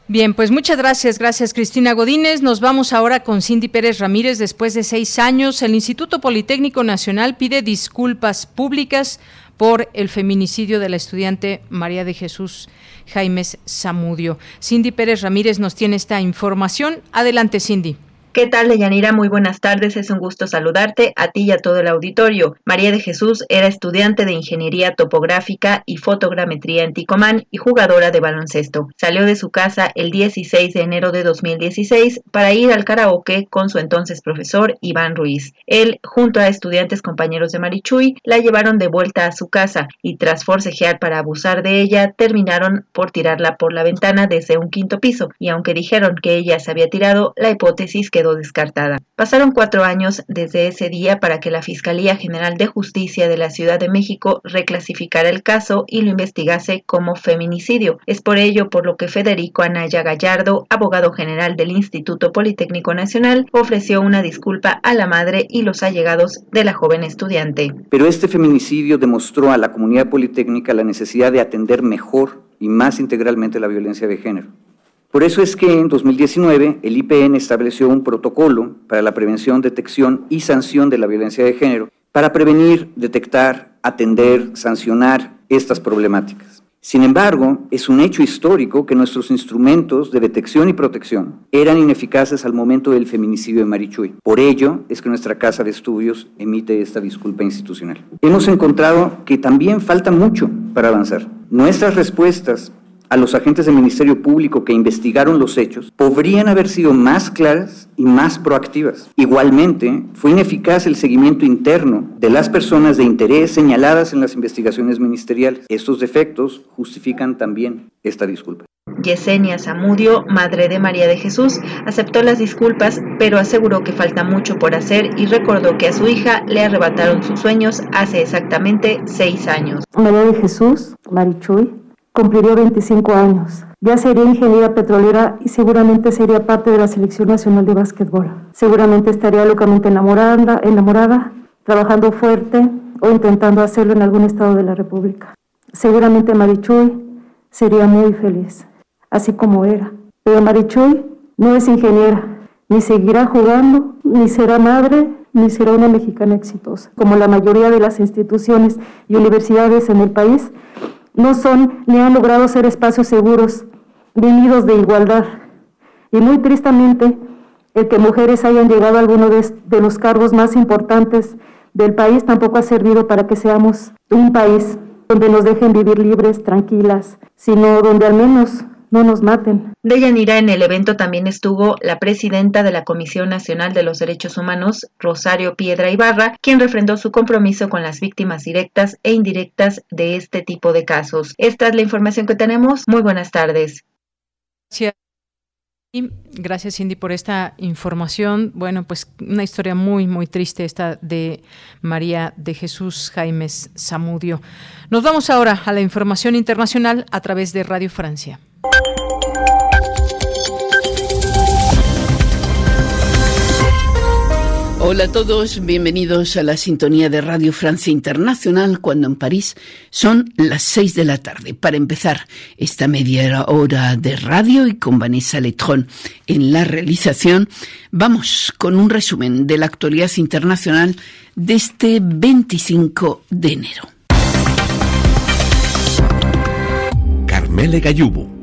Bien, pues muchas gracias, gracias Cristina Godínez. Nos vamos ahora con Cindy Pérez Ramírez. Después de seis años, el Instituto Politécnico Nacional pide disculpas públicas por el feminicidio de la estudiante María de Jesús Jaimes Zamudio. Cindy Pérez Ramírez nos tiene esta información. Adelante, Cindy. ¿Qué tal, Deyanira? Muy buenas tardes. Es un gusto saludarte a ti y a todo el auditorio. María de Jesús era estudiante de Ingeniería Topográfica y Fotogrametría en Ticomán y jugadora de baloncesto. Salió de su casa el 16 de enero de 2016 para ir al karaoke con su entonces profesor Iván Ruiz. Él, junto a estudiantes compañeros de Marichuy, la llevaron de vuelta a su casa y tras forcejear para abusar de ella, terminaron por tirarla por la ventana desde un quinto piso. Y aunque dijeron que ella se había tirado, la hipótesis descartada. Pasaron cuatro años desde ese día para que la Fiscalía General de Justicia de la Ciudad de México reclasificara el caso y lo investigase como feminicidio. Es por ello por lo que Federico Anaya Gallardo, abogado general del Instituto Politécnico Nacional, ofreció una disculpa a la madre y los allegados de la joven estudiante. Pero este feminicidio demostró a la comunidad politécnica la necesidad de atender mejor y más integralmente la violencia de género. Por eso es que en 2019 el IPN estableció un protocolo para la prevención, detección y sanción de la violencia de género para prevenir, detectar, atender, sancionar estas problemáticas. Sin embargo, es un hecho histórico que nuestros instrumentos de detección y protección eran ineficaces al momento del feminicidio de Marichuy. Por ello es que nuestra Casa de Estudios emite esta disculpa institucional. Hemos encontrado que también falta mucho para avanzar. Nuestras respuestas a los agentes del Ministerio Público que investigaron los hechos podrían haber sido más claras y más proactivas. Igualmente, fue ineficaz el seguimiento interno de las personas de interés señaladas en las investigaciones ministeriales. Estos defectos justifican también esta disculpa. Yesenia Zamudio, madre de María de Jesús, aceptó las disculpas, pero aseguró que falta mucho por hacer y recordó que a su hija le arrebataron sus sueños hace exactamente seis años. María de Jesús, Marichuy, cumpliría 25 años. Ya sería ingeniera petrolera y seguramente sería parte de la selección nacional de básquetbol. Seguramente estaría locamente enamorada, enamorada, trabajando fuerte o intentando hacerlo en algún estado de la República. Seguramente Marichuy sería muy feliz, así como era. Pero Marichuy no es ingeniera, ni seguirá jugando, ni será madre, ni será una mexicana exitosa. Como la mayoría de las instituciones y universidades en el país, no son ni han logrado ser espacios seguros, venidos de igualdad. Y muy tristemente, el que mujeres hayan llegado a alguno de los cargos más importantes del país tampoco ha servido para que seamos un país donde nos dejen vivir libres, tranquilas, sino donde al menos no nos maten. De Yanira en el evento también estuvo la presidenta de la Comisión Nacional de los Derechos Humanos, Rosario Piedra Ibarra, quien refrendó su compromiso con las víctimas directas e indirectas de este tipo de casos. Esta es la información que tenemos. Muy buenas tardes. Gracias, Cindy, por esta información. Bueno, pues una historia muy, muy triste esta de María de Jesús Jaimes Zamudio. Nos vamos ahora a la información internacional a través de Radio Francia. Hola a todos, bienvenidos a la sintonía de Radio Francia Internacional cuando en París son las seis de la tarde. Para empezar esta media hora de radio y con Vanessa Letrón en la realización, vamos con un resumen de la actualidad internacional de este 25 de enero. Carmele Gallubo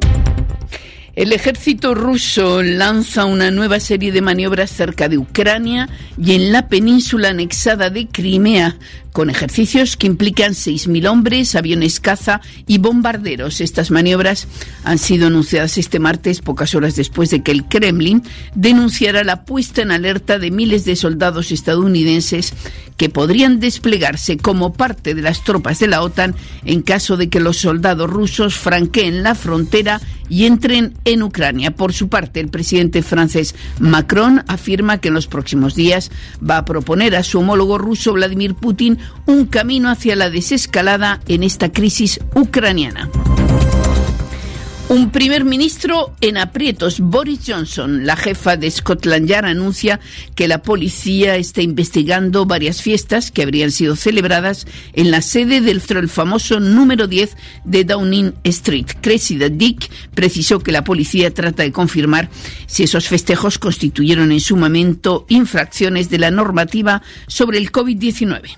el ejército ruso lanza una nueva serie de maniobras cerca de Ucrania y en la península anexada de Crimea con ejercicios que implican 6.000 hombres, aviones caza y bombarderos. Estas maniobras han sido anunciadas este martes, pocas horas después de que el Kremlin denunciara la puesta en alerta de miles de soldados estadounidenses que podrían desplegarse como parte de las tropas de la OTAN en caso de que los soldados rusos franqueen la frontera y entren en Ucrania. Por su parte, el presidente francés Macron afirma que en los próximos días va a proponer a su homólogo ruso Vladimir Putin un camino hacia la desescalada en esta crisis ucraniana. Un primer ministro en aprietos, Boris Johnson, la jefa de Scotland Yard, anuncia que la policía está investigando varias fiestas que habrían sido celebradas en la sede del famoso número 10 de Downing Street. Cressida Dick precisó que la policía trata de confirmar si esos festejos constituyeron en su momento infracciones de la normativa sobre el COVID-19.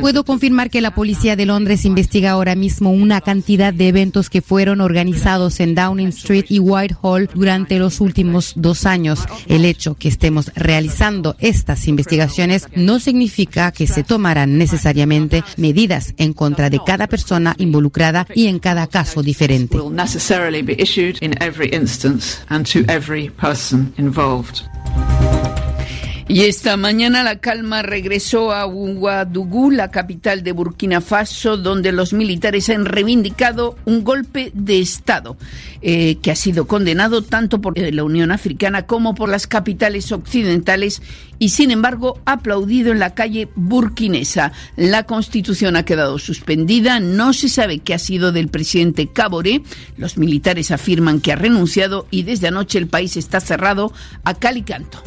Puedo confirmar que la policía de Londres investiga ahora mismo una cantidad de eventos que fueron organizados en Downing Street y Whitehall durante los últimos dos años. El hecho que estemos realizando estas investigaciones no significa que se tomarán necesariamente medidas en contra de cada persona involucrada y en cada caso diferente. Y esta mañana la calma regresó a Ouagadougou, la capital de Burkina Faso, donde los militares han reivindicado un golpe de Estado eh, que ha sido condenado tanto por la Unión Africana como por las capitales occidentales y, sin embargo, aplaudido en la calle burkinesa. La constitución ha quedado suspendida, no se sabe qué ha sido del presidente Caboré. Los militares afirman que ha renunciado y desde anoche el país está cerrado a cal y canto.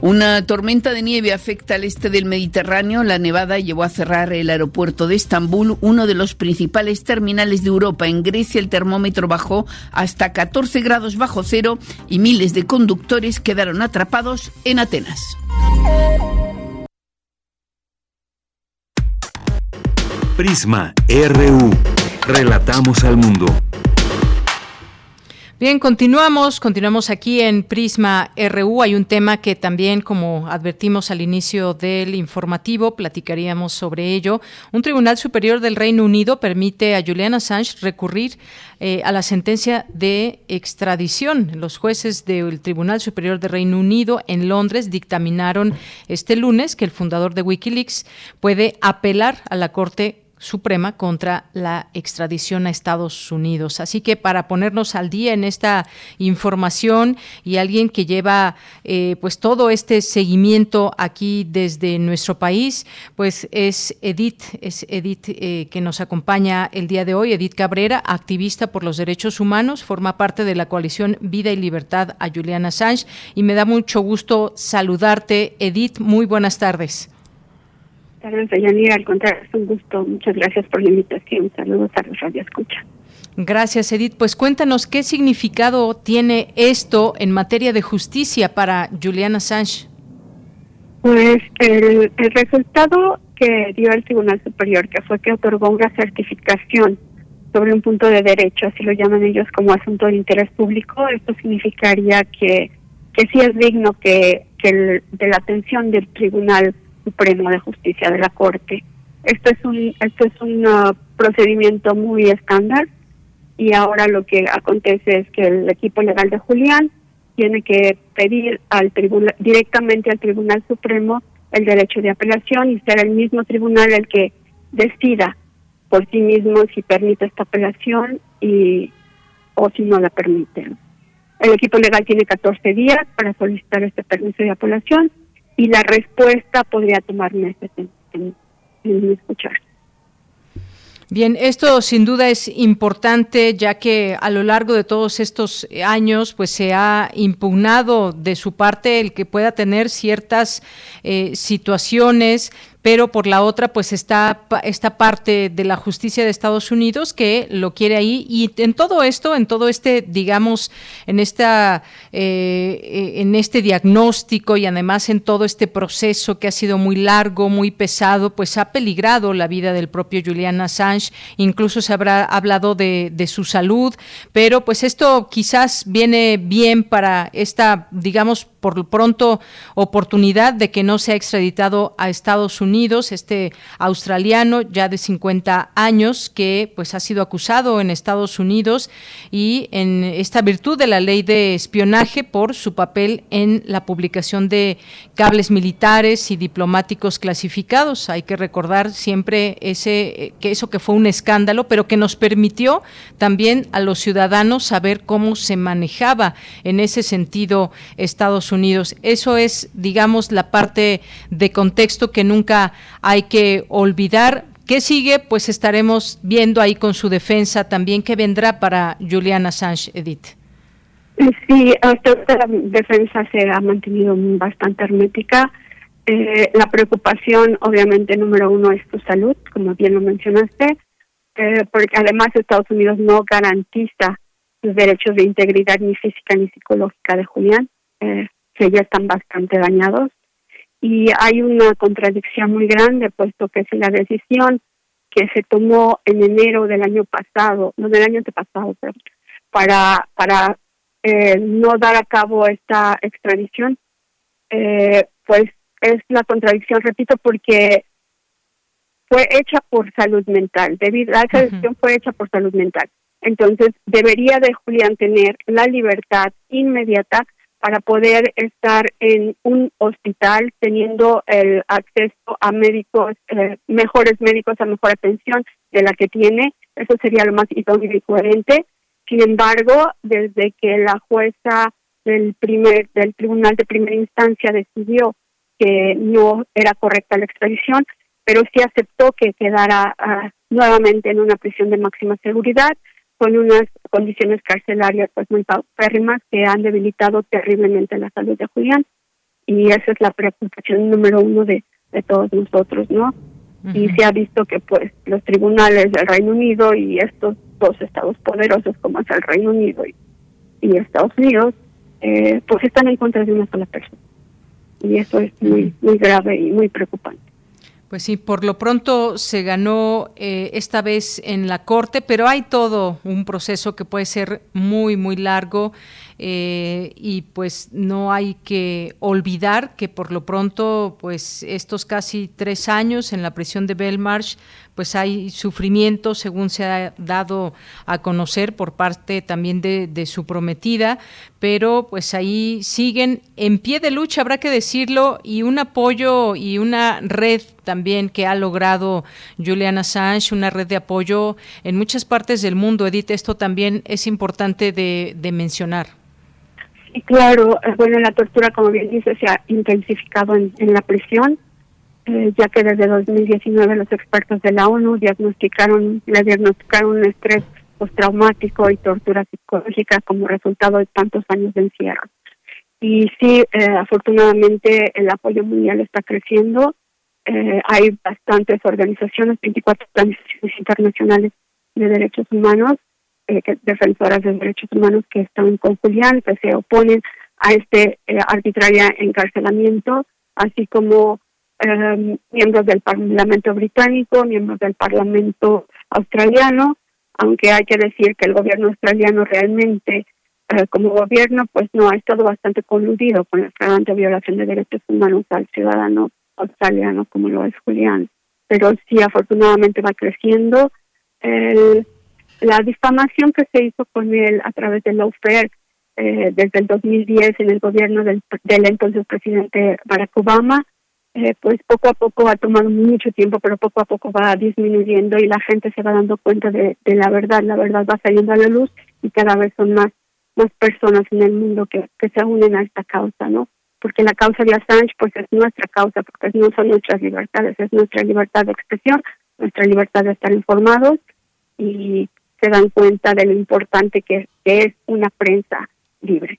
Una tormenta de nieve afecta al este del Mediterráneo. La nevada llevó a cerrar el aeropuerto de Estambul, uno de los principales terminales de Europa. En Grecia el termómetro bajó hasta 14 grados bajo cero y miles de conductores quedaron atrapados en Atenas. Prisma RU. Relatamos al mundo. Bien, continuamos, continuamos aquí en Prisma RU. Hay un tema que también, como advertimos al inicio del informativo, platicaríamos sobre ello. Un tribunal superior del Reino Unido permite a Julian Assange recurrir eh, a la sentencia de extradición. Los jueces del Tribunal Superior del Reino Unido en Londres dictaminaron este lunes que el fundador de Wikileaks puede apelar a la Corte Suprema contra la extradición a Estados Unidos. Así que para ponernos al día en esta información y alguien que lleva eh, pues todo este seguimiento aquí desde nuestro país, pues es Edith, es Edith eh, que nos acompaña el día de hoy, Edith Cabrera, activista por los derechos humanos, forma parte de la coalición Vida y Libertad a Juliana Assange y me da mucho gusto saludarte, Edith. Muy buenas tardes tardes, Yanira. Al contrario, es un gusto. Muchas gracias por la invitación. Saludos a los Radio Escucha. Gracias, Edith. Pues cuéntanos qué significado tiene esto en materia de justicia para Juliana Assange. Pues el, el resultado que dio el Tribunal Superior, que fue que otorgó una certificación sobre un punto de derecho, así lo llaman ellos como asunto de interés público, esto significaría que, que sí es digno que, que de la atención del Tribunal Supremo de Justicia de la Corte. Esto es un esto es un uh, procedimiento muy estándar y ahora lo que acontece es que el equipo legal de Julián tiene que pedir al tribunal directamente al Tribunal Supremo el derecho de apelación y será el mismo tribunal el que decida por sí mismo si permite esta apelación y o si no la permite. El equipo legal tiene 14 días para solicitar este permiso de apelación y la respuesta podría tomar meses en, escuchar. Bien, esto sin duda es importante ya que a lo largo de todos estos años pues se ha impugnado de su parte el que pueda tener ciertas eh, situaciones pero por la otra pues está esta parte de la justicia de Estados Unidos que lo quiere ahí. Y en todo esto, en todo este, digamos, en esta, eh, eh, en este diagnóstico y además en todo este proceso que ha sido muy largo, muy pesado, pues ha peligrado la vida del propio Julian Assange, incluso se habrá hablado de, de su salud, pero pues esto quizás viene bien para esta, digamos, por pronto oportunidad de que no sea extraditado a Estados Unidos, este australiano ya de 50 años que pues ha sido acusado en Estados Unidos y en esta virtud de la ley de espionaje por su papel en la publicación de cables militares y diplomáticos clasificados. Hay que recordar siempre ese que eso que fue un escándalo, pero que nos permitió también a los ciudadanos saber cómo se manejaba en ese sentido Estados Unidos Unidos. Eso es, digamos, la parte de contexto que nunca hay que olvidar. ¿Qué sigue? Pues estaremos viendo ahí con su defensa también qué vendrá para Juliana Assange, Edith. Sí, hasta la defensa se ha mantenido bastante hermética. Eh, la preocupación, obviamente, número uno es su salud, como bien lo mencionaste, eh, porque además Estados Unidos no garantiza sus derechos de integridad ni física ni psicológica de Julián eh, que ya están bastante dañados. Y hay una contradicción muy grande, puesto que si la decisión que se tomó en enero del año pasado, no del año antepasado, pero para, para eh, no dar a cabo esta extradición, eh, pues es la contradicción, repito, porque fue hecha por salud mental, debido a esa decisión fue hecha por salud mental. Entonces, debería de Julián tener la libertad inmediata para poder estar en un hospital teniendo el acceso a médicos, eh, mejores médicos, a mejor atención de la que tiene. Eso sería lo más idóneo y coherente. Sin embargo, desde que la jueza del primer del tribunal de primera instancia decidió que no era correcta la extradición, pero sí aceptó que quedara ah, nuevamente en una prisión de máxima seguridad con unas condiciones carcelarias pues muy paupérrimas que han debilitado terriblemente la salud de Julián y esa es la preocupación número uno de, de todos nosotros, ¿no? Y se ha visto que pues los tribunales del Reino Unido y estos dos estados poderosos como es el Reino Unido y, y Estados Unidos, eh, pues están en contra de una sola persona. Y eso es muy, muy grave y muy preocupante. Pues sí, por lo pronto se ganó eh, esta vez en la Corte, pero hay todo un proceso que puede ser muy, muy largo eh, y pues no hay que olvidar que por lo pronto pues estos casi tres años en la prisión de Belmarsh pues hay sufrimiento según se ha dado a conocer por parte también de, de, su prometida, pero pues ahí siguen en pie de lucha, habrá que decirlo, y un apoyo y una red también que ha logrado Julian Assange, una red de apoyo en muchas partes del mundo. Edith, esto también es importante de, de mencionar. Y claro, eh, bueno, la tortura, como bien dice, se ha intensificado en, la prisión, eh, ya que desde 2019 los expertos de la ONU diagnosticaron, le diagnosticaron un estrés postraumático y tortura psicológica como resultado de tantos años de encierro. Y sí, eh, afortunadamente el apoyo mundial está creciendo. hay bastantes organizaciones, 24 organizaciones internacionales de derechos humanos eh, defensoras de derechos humanos que están con Julián, que se oponen a este eh, arbitrario encarcelamiento, así como em, miembros del Parlamento británico, miembros del Parlamento australiano, aunque hay que decir que el gobierno australiano realmente, eh, como gobierno, pues no ha estado bastante coludido con la flagrante violación de derechos humanos al ciudadano australiano como lo es Julián. Pero sí, afortunadamente va creciendo. El, la difamación que se hizo con él a través del lawfare eh, desde el 2010 en el gobierno del, del entonces presidente Barack Obama, eh, pues poco a poco ha tomado mucho tiempo, pero poco a poco va disminuyendo y la gente se va dando cuenta de, la verdad, la verdad va saliendo a la luz y cada vez son más más personas en el mundo que, que se unen a esta causa, ¿no? Porque la causa de Assange pues es nuestra causa, porque no son nuestras libertades, es nuestra libertad de expresión, nuestra libertad de estar informados y se dan cuenta de lo importante que, es una prensa libre.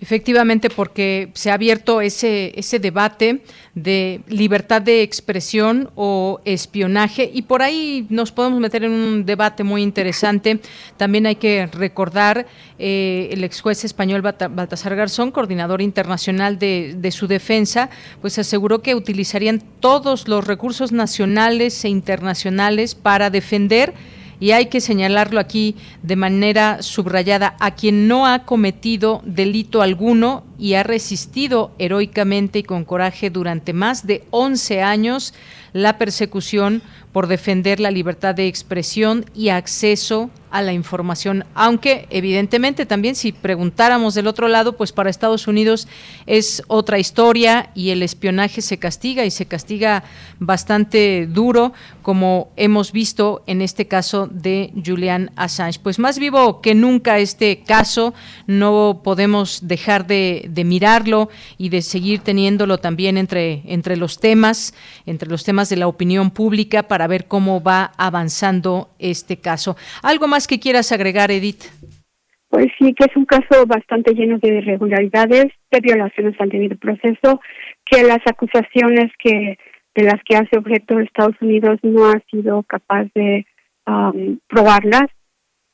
Efectivamente, porque se ha abierto ese, ese debate de libertad de expresión o espionaje y por ahí nos podemos meter en un debate muy interesante. También hay que recordar eh, el ex juez español Baltasar Garzón, coordinador internacional de, de su defensa, pues aseguró que utilizarían todos los recursos nacionales e internacionales para defender y hay que señalarlo aquí de manera subrayada, a quien no ha cometido delito alguno y ha resistido heroicamente y con coraje durante más de 11 años la persecución por defender la libertad de expresión y acceso a la información, aunque evidentemente también si preguntáramos del otro lado, pues para Estados Unidos es otra historia y el espionaje se castiga y se castiga bastante duro, como hemos visto en este caso de Julian Assange. Pues más vivo que nunca este caso, no podemos dejar de, de mirarlo y de seguir teniéndolo también entre, entre los temas, entre los temas de la opinión pública para ver cómo va avanzando este caso. ¿Algo más que quieras agregar, Edith? Pues sí, que es un caso bastante lleno de irregularidades, de violaciones al debido proceso, que las acusaciones que de las que hace objeto Estados Unidos no ha sido capaz de probarlas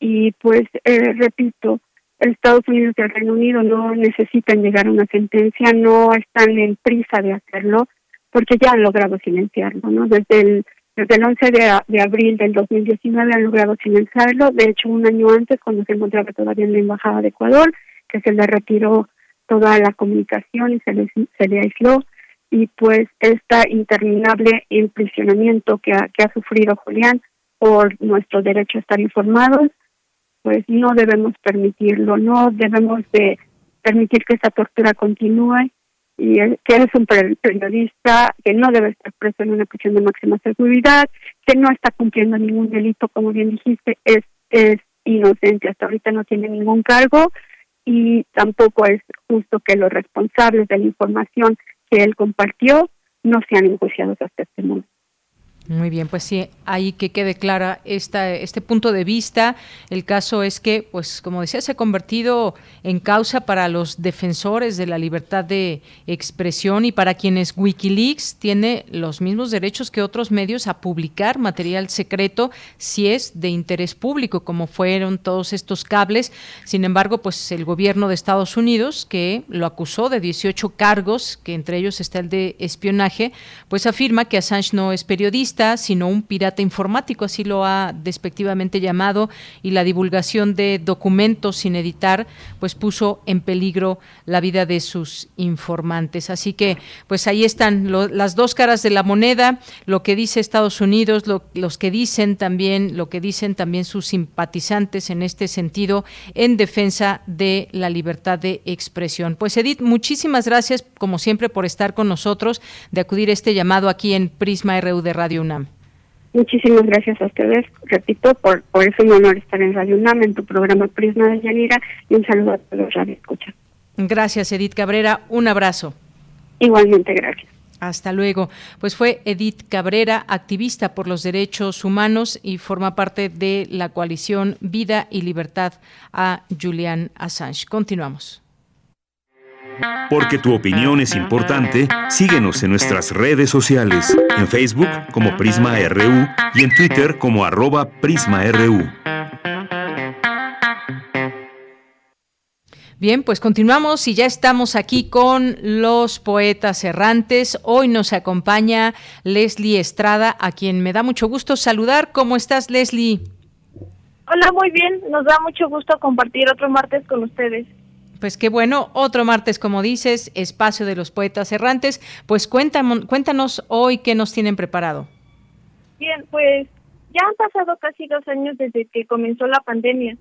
y pues eh, repito, Estados Unidos y el Reino Unido no necesitan llegar a una sentencia, no están en prisa de hacerlo, porque ya han logrado silenciarlo, ¿no? Desde el, desde el 11 de, de abril del 2019 han logrado silenciarlo, de hecho un año antes, cuando se encontraba todavía en la Embajada de Ecuador, que se le retiró toda la comunicación y se le, se le aisló, y pues este interminable imprisionamiento que ha, que ha sufrido Julián por nuestro derecho a estar informados, pues no debemos permitirlo, no debemos de permitir que esa tortura continúe y que es un periodista que no debe estar preso en una prisión de máxima seguridad, que no está cumpliendo ningún delito, como bien dijiste, es, es inocente, hasta ahorita no tiene ningún cargo y tampoco es justo que los responsables de la información que él compartió no sean enjuiciados hasta este momento. Muy bien, pues sí, ahí que quede clara esta, este punto de vista. El caso es que, pues como decía, se ha convertido en causa para los defensores de la libertad de expresión y para quienes Wikileaks tiene los mismos derechos que otros medios a publicar material secreto si es de interés público, como fueron todos estos cables. Sin embargo, pues el gobierno de Estados Unidos, que lo acusó de 18 cargos, que entre ellos está el de espionaje, pues afirma que Assange no es periodista sino un pirata informático, así lo ha despectivamente llamado, y la divulgación de documentos sin editar, pues puso en peligro la vida de sus informantes. Así que, pues ahí están las dos caras de la moneda, lo que dice Estados Unidos, los que dicen también, lo que dicen también sus simpatizantes en este sentido, en defensa de la libertad de expresión. Pues Edith, muchísimas gracias, como siempre, por estar con nosotros, de acudir a este llamado aquí en Prisma RU de Radio Muchísimas gracias a ustedes, repito, por, por es un honor estar en Radio UNAM, en tu programa Prisma de Yanira, y un saludo a todos los radio escucha. Gracias, Edith Cabrera. Un abrazo. Igualmente, gracias. Hasta luego. Pues fue Edith Cabrera, activista por los derechos humanos y forma parte de la coalición Vida y Libertad a Julian Assange. Continuamos. Porque tu opinión es importante, síguenos en nuestras redes sociales, en Facebook como Prisma RU y en Twitter como arroba PrismaRU. Bien, pues continuamos y ya estamos aquí con los poetas errantes. Hoy nos acompaña Leslie Estrada, a quien me da mucho gusto saludar. ¿Cómo estás, Leslie? Hola, muy bien. Nos da mucho gusto compartir otro martes con ustedes. Pues qué bueno, otro martes, como dices, espacio de los poetas errantes. Pues cuéntanos, cuéntanos hoy qué nos tienen preparado. Bien, pues ya han pasado casi dos años desde que comenzó la pandemia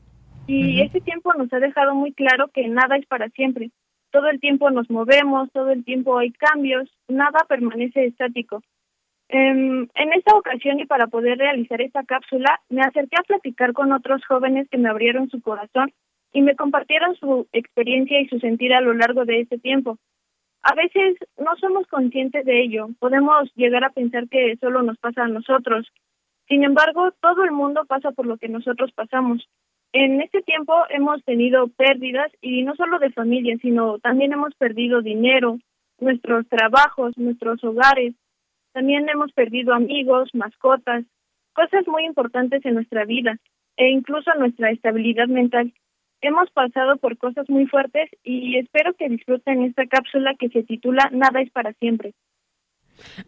y ese tiempo nos ha dejado muy claro que nada es para siempre. Todo el tiempo nos movemos, todo el tiempo hay cambios, nada permanece estático. Em, en esta ocasión y para poder realizar esta cápsula, me acerqué a platicar con otros jóvenes que me abrieron su corazón y me compartieron su experiencia y su sentir a lo largo de este tiempo. A veces no somos conscientes de ello, podemos llegar a pensar que solo nos pasa a nosotros. Sin embargo, todo el mundo pasa por lo que nosotros pasamos. En este tiempo hemos tenido pérdidas y no solo de familia, sino también hemos perdido dinero, nuestros trabajos, nuestros hogares. También hemos perdido amigos, mascotas, cosas muy importantes en nuestra vida e incluso nuestra estabilidad mental hemos pasado por cosas muy fuertes y espero que disfruten esta cápsula que se titula Nada es para siempre.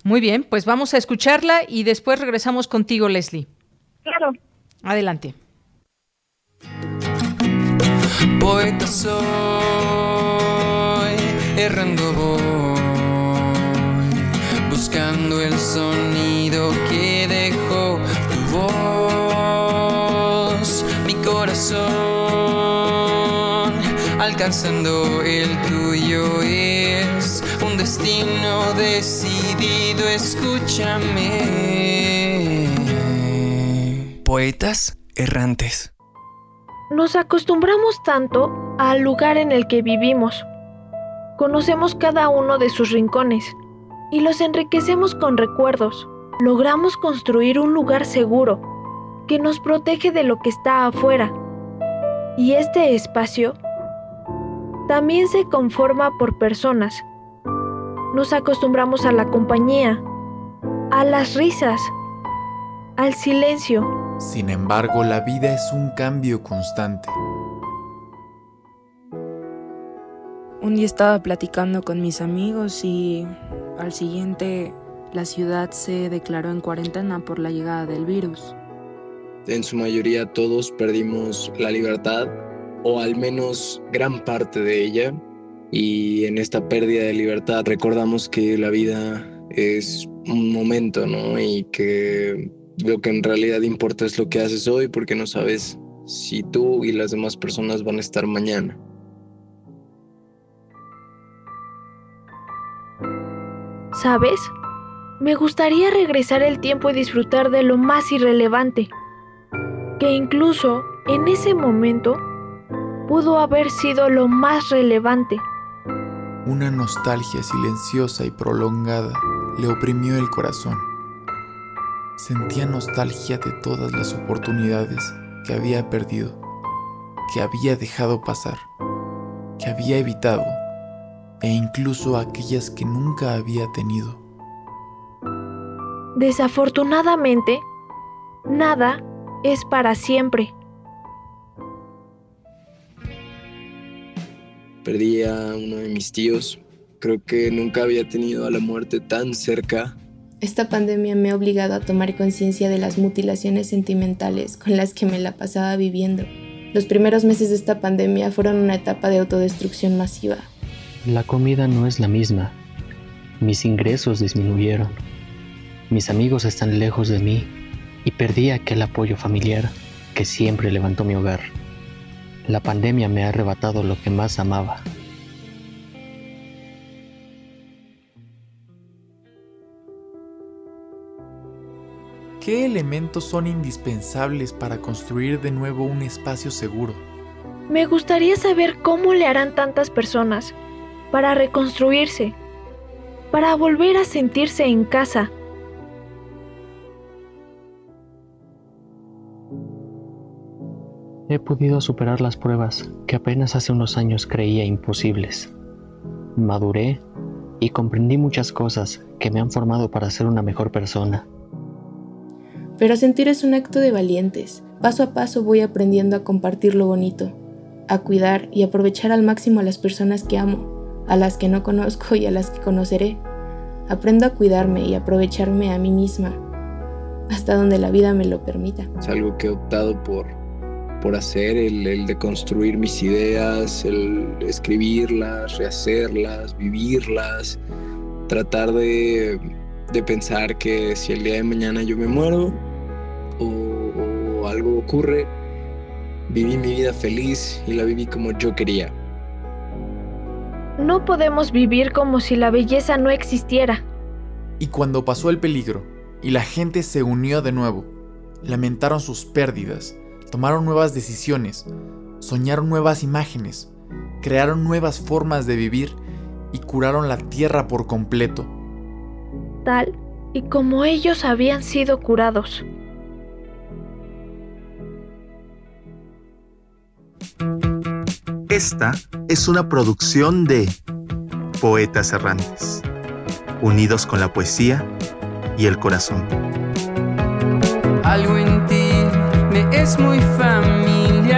Muy bien, pues vamos a escucharla y después regresamos contigo, Leslie. Claro. Adelante. Poeta soy, errando voy, buscando el sonido que el tuyo es un destino decidido, escúchame. Poetas errantes. Nos acostumbramos tanto al lugar en el que vivimos. Conocemos cada uno de sus rincones y los enriquecemos con recuerdos. Logramos construir un lugar seguro que nos protege de lo que está afuera. Y este espacio también se conforma por personas. Nos acostumbramos a la compañía, a las risas, al silencio. Sin embargo, la vida es un cambio constante. Un día estaba platicando con mis amigos y al siguiente la ciudad se declaró en cuarentena por la llegada del virus. En su mayoría todos perdimos la libertad o al menos gran parte de ella y en esta pérdida de libertad recordamos que la vida es un momento, ¿no? Y que lo que en realidad importa es lo que haces hoy porque no sabes si tú y las demás personas van a estar mañana. ¿Sabes? Me gustaría regresar el tiempo y disfrutar de lo más irrelevante, que incluso en ese momento pudo haber sido lo más relevante. Una nostalgia silenciosa y prolongada le oprimió el corazón. Sentía nostalgia de todas las oportunidades que había perdido, que había dejado pasar, que había evitado e incluso aquellas que nunca había tenido. Desafortunadamente, nada es para siempre. Perdí a uno de mis tíos. Creo que nunca había tenido a la muerte tan cerca. Esta pandemia me ha obligado a tomar conciencia de las mutilaciones sentimentales con las que me la pasaba viviendo. Los primeros meses de esta pandemia fueron una etapa de autodestrucción masiva. La comida no es la misma. Mis ingresos disminuyeron. Mis amigos están lejos de mí y perdí aquel apoyo familiar que siempre levantó mi hogar. La pandemia me ha arrebatado lo que más amaba. ¿Qué elementos son indispensables para construir de nuevo un espacio seguro? Me gustaría saber cómo le harán tantas personas para reconstruirse, para volver a sentirse en casa. He podido superar las pruebas que apenas hace unos años creía imposibles. Maduré y comprendí muchas cosas que me han formado para ser una mejor persona. Pero sentir es un acto de valientes. Paso a paso voy aprendiendo a compartir lo bonito, a cuidar y aprovechar al máximo a las personas que amo, a las que no conozco y a las que conoceré. Aprendo a cuidarme y aprovecharme a mí misma, hasta donde la vida me lo permita. Es algo que he optado por, por hacer, el, el de construir mis ideas, el escribirlas, rehacerlas, vivirlas, tratar de, de pensar que si el día de mañana yo me muero o, o algo ocurre, viví mi vida feliz y la viví como yo quería. No podemos vivir como si la belleza no existiera. Y cuando pasó el peligro y la gente se unió de nuevo, lamentaron sus pérdidas, tomaron nuevas decisiones, soñaron nuevas imágenes, crearon nuevas formas de vivir y curaron la tierra por completo. Tal y como ellos habían sido curados. Esta es una producción de Poetas Errantes, unidos con la poesía y el corazón. Algo en ti es muy familiar.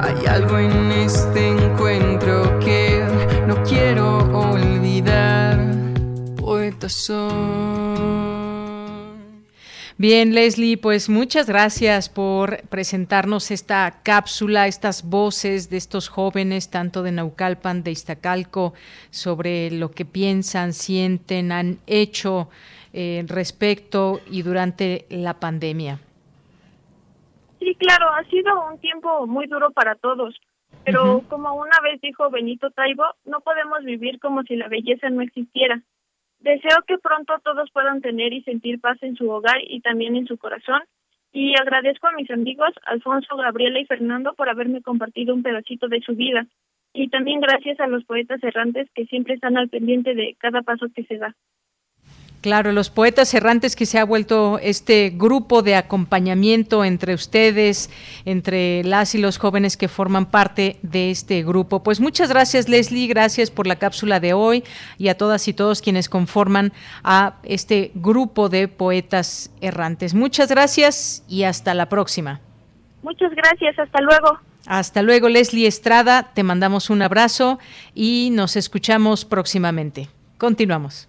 Hay algo en este encuentro que no quiero olvidar. Poeta. Bien, Leslie, pues muchas gracias por presentarnos esta cápsula, estas voces de estos jóvenes, tanto de Naucalpan, de Iztacalco, sobre lo que piensan, sienten, han hecho eh, respecto y durante la pandemia. Sí, claro, ha sido un tiempo muy duro para todos, pero como una vez dijo Benito Taibo, no podemos vivir como si la belleza no existiera. Deseo que pronto todos puedan tener y sentir paz en su hogar y también en su corazón. Y agradezco a mis amigos Alfonso, Gabriela y Fernando por haberme compartido un pedacito de su vida. Y también gracias a los poetas errantes que siempre están al pendiente de cada paso que se da. Claro, los poetas errantes que se ha vuelto este grupo de acompañamiento entre ustedes, entre las y los jóvenes que forman parte de este grupo. Pues muchas gracias Leslie, gracias por la cápsula de hoy y a todas y todos quienes conforman a este grupo de poetas errantes. Muchas gracias y hasta la próxima. Muchas gracias, hasta luego. Hasta luego, Leslie Estrada. Te mandamos un abrazo y nos escuchamos próximamente. Continuamos.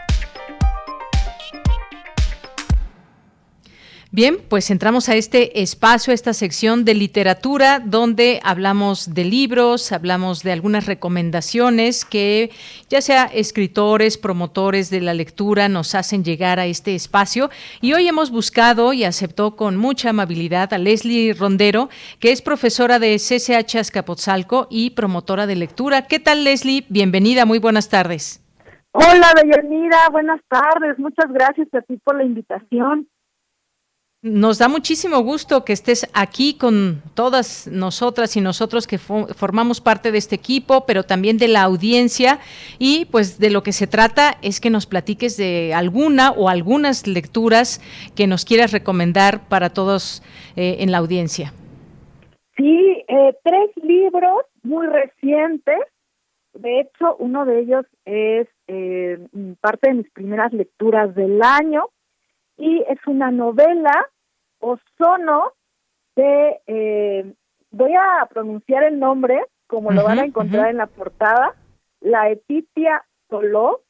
Bien, pues entramos a este espacio, a esta sección de literatura, donde hablamos de libros, hablamos de algunas recomendaciones que ya sea escritores, promotores de la lectura nos hacen llegar a este espacio. Y hoy hemos buscado y aceptó con mucha amabilidad a Leslie Rondero, que es profesora de CCH Azcapotzalco y promotora de lectura. ¿Qué tal, Leslie? Bienvenida, muy buenas tardes. Hola, Deyanira, buenas tardes. Muchas gracias a ti por la invitación. Nos da muchísimo gusto que estés aquí con todas nosotras y nosotros que formamos parte de este equipo, pero también de la audiencia. Y pues de lo que se trata es que nos platiques de alguna o algunas lecturas que nos quieras recomendar para todos eh, en la audiencia. Sí, eh, tres libros muy recientes. De hecho, uno de ellos es eh, parte de mis primeras lecturas del año y es una novela Ozono de, eh, voy a pronunciar el nombre como lo van a encontrar en la portada, la Etitia Soló,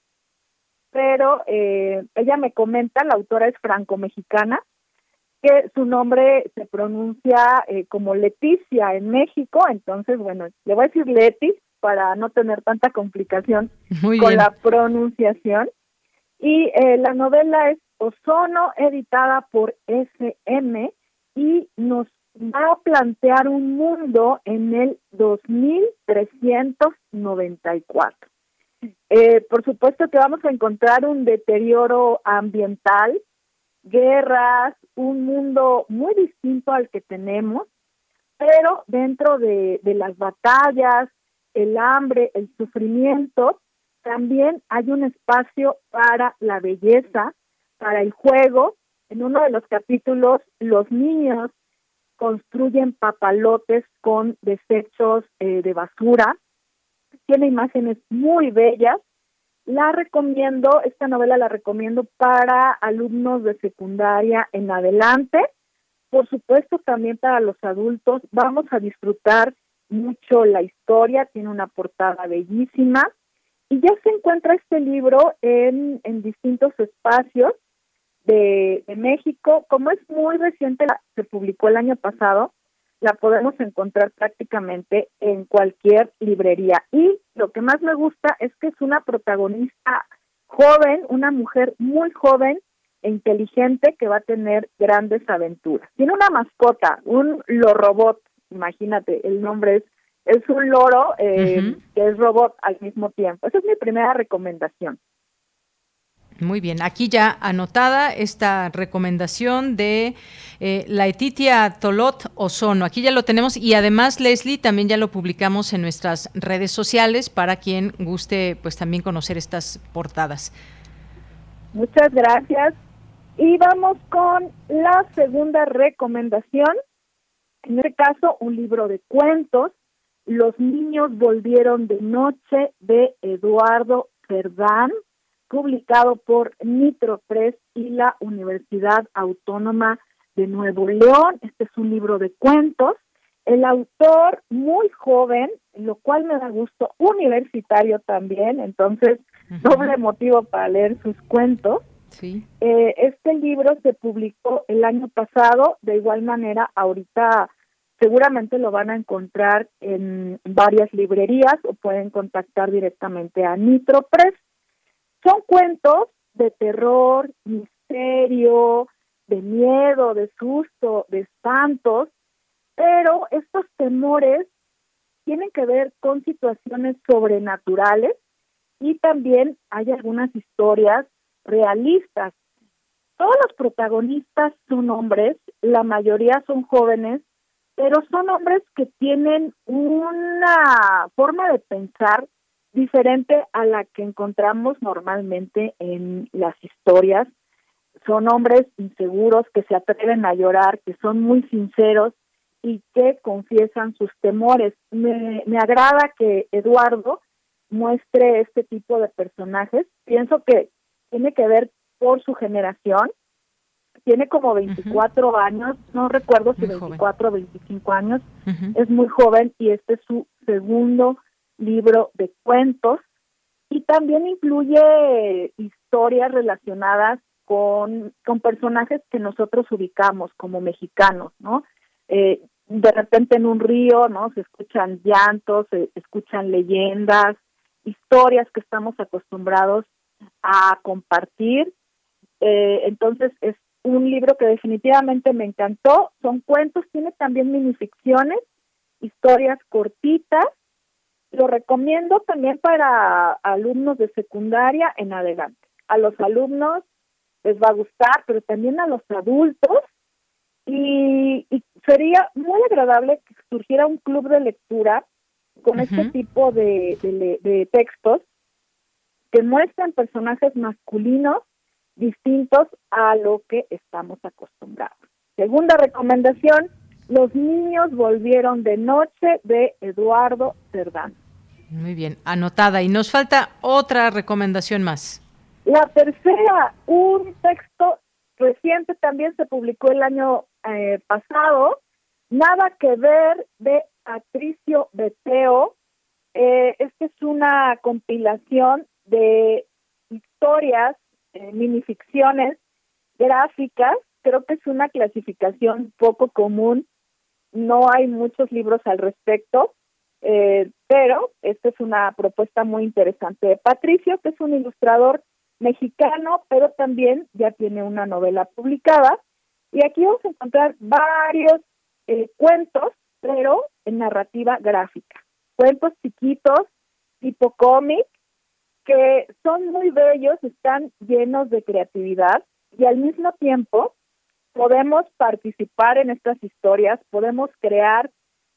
pero eh, ella me comenta, la autora es franco-mexicana, que su nombre se pronuncia eh, como Leticia en México, entonces, bueno, le voy a decir Leti para no tener tanta complicación con la pronunciación. Y la novela es Ozono, editada por SM, y nos va a plantear un mundo en el 2394. Eh, por supuesto que vamos a encontrar un deterioro ambiental, guerras, un mundo muy distinto al que tenemos, pero dentro de, de las batallas, el hambre, el sufrimiento, también hay un espacio para la belleza, para el juego. En uno de los capítulos, los niños construyen papalotes con desechos eh, de basura. Tiene imágenes muy bellas. La recomiendo, esta novela la recomiendo para alumnos de secundaria en adelante. Por supuesto, también para los adultos. Vamos a disfrutar mucho la historia, tiene una portada bellísima. Y ya se encuentra este libro en, en distintos espacios de, México. Como es muy reciente, se publicó el año pasado, la podemos encontrar prácticamente en cualquier librería. Y lo que más me gusta es que es una protagonista joven, una mujer muy joven e inteligente que va a tener grandes aventuras. Tiene una mascota, un lorobot, imagínate, el nombre es, es un loro eh, que es robot al mismo tiempo. Esa es mi primera recomendación. Muy bien, aquí ya anotada esta recomendación de eh, la Etitia Tolot Ozono. Aquí ya lo tenemos y además, Leslie, también ya lo publicamos en nuestras redes sociales para quien guste pues también conocer estas portadas. Muchas gracias. Y vamos con la segunda recomendación. En este caso, un libro de cuentos. Los niños volvieron de noche de Eduardo Cerdán publicado por Nitro Press y la Universidad Autónoma de Nuevo León. Este es un libro de cuentos. El autor muy joven, lo cual me da gusto, universitario también, entonces doble motivo para leer sus cuentos. Sí. Eh, este libro se publicó el año pasado, de igual manera ahorita seguramente lo van a encontrar en varias librerías o pueden contactar directamente a Nitro Press. Son cuentos de terror, misterio, de miedo, de susto, de espantos, pero estos temores tienen que ver con situaciones sobrenaturales y también hay algunas historias realistas. Todos los protagonistas son hombres, la mayoría son jóvenes, pero son hombres que tienen una forma de pensar diferente a la que encontramos normalmente en las historias. Son hombres inseguros que se atreven a llorar, que son muy sinceros y que confiesan sus temores. Me, me agrada que Eduardo muestre este tipo de personajes. Pienso que tiene que ver por su generación, tiene como 24 años, no recuerdo si 24 o 25 años, es muy joven y este es su segundo libro de cuentos y también incluye historias relacionadas con, con personajes que nosotros ubicamos como mexicanos, ¿no? Eh, de repente en un río, ¿no? Se escuchan llantos, se escuchan leyendas, historias que estamos acostumbrados a compartir. Eh, entonces es un libro que definitivamente me encantó. Son cuentos, tiene también minificciones, historias cortitas. Lo recomiendo también para alumnos de secundaria en adelante. A los alumnos les va a gustar, pero también a los adultos. Y, sería muy agradable que surgiera un club de lectura con este tipo de, de textos que muestran personajes masculinos distintos a lo que estamos acostumbrados. Segunda recomendación, Los niños volvieron de noche de Eduardo Cerdán. Muy bien, anotada. Y nos falta otra recomendación más. La tercera, un texto reciente también se publicó el año eh, pasado, Nada que ver de Patricio Beteo. Eh, esta es una compilación de historias, eh, minificciones gráficas. Creo que es una clasificación poco común. No hay muchos libros al respecto, eh, pero esta es una propuesta muy interesante de Patricio, que es un ilustrador mexicano, pero también ya tiene una novela publicada. Y aquí vamos a encontrar varios eh, cuentos, pero en narrativa gráfica. Cuentos chiquitos, tipo cómic, que son muy bellos, están llenos de creatividad y al mismo tiempo podemos participar en estas historias, podemos crear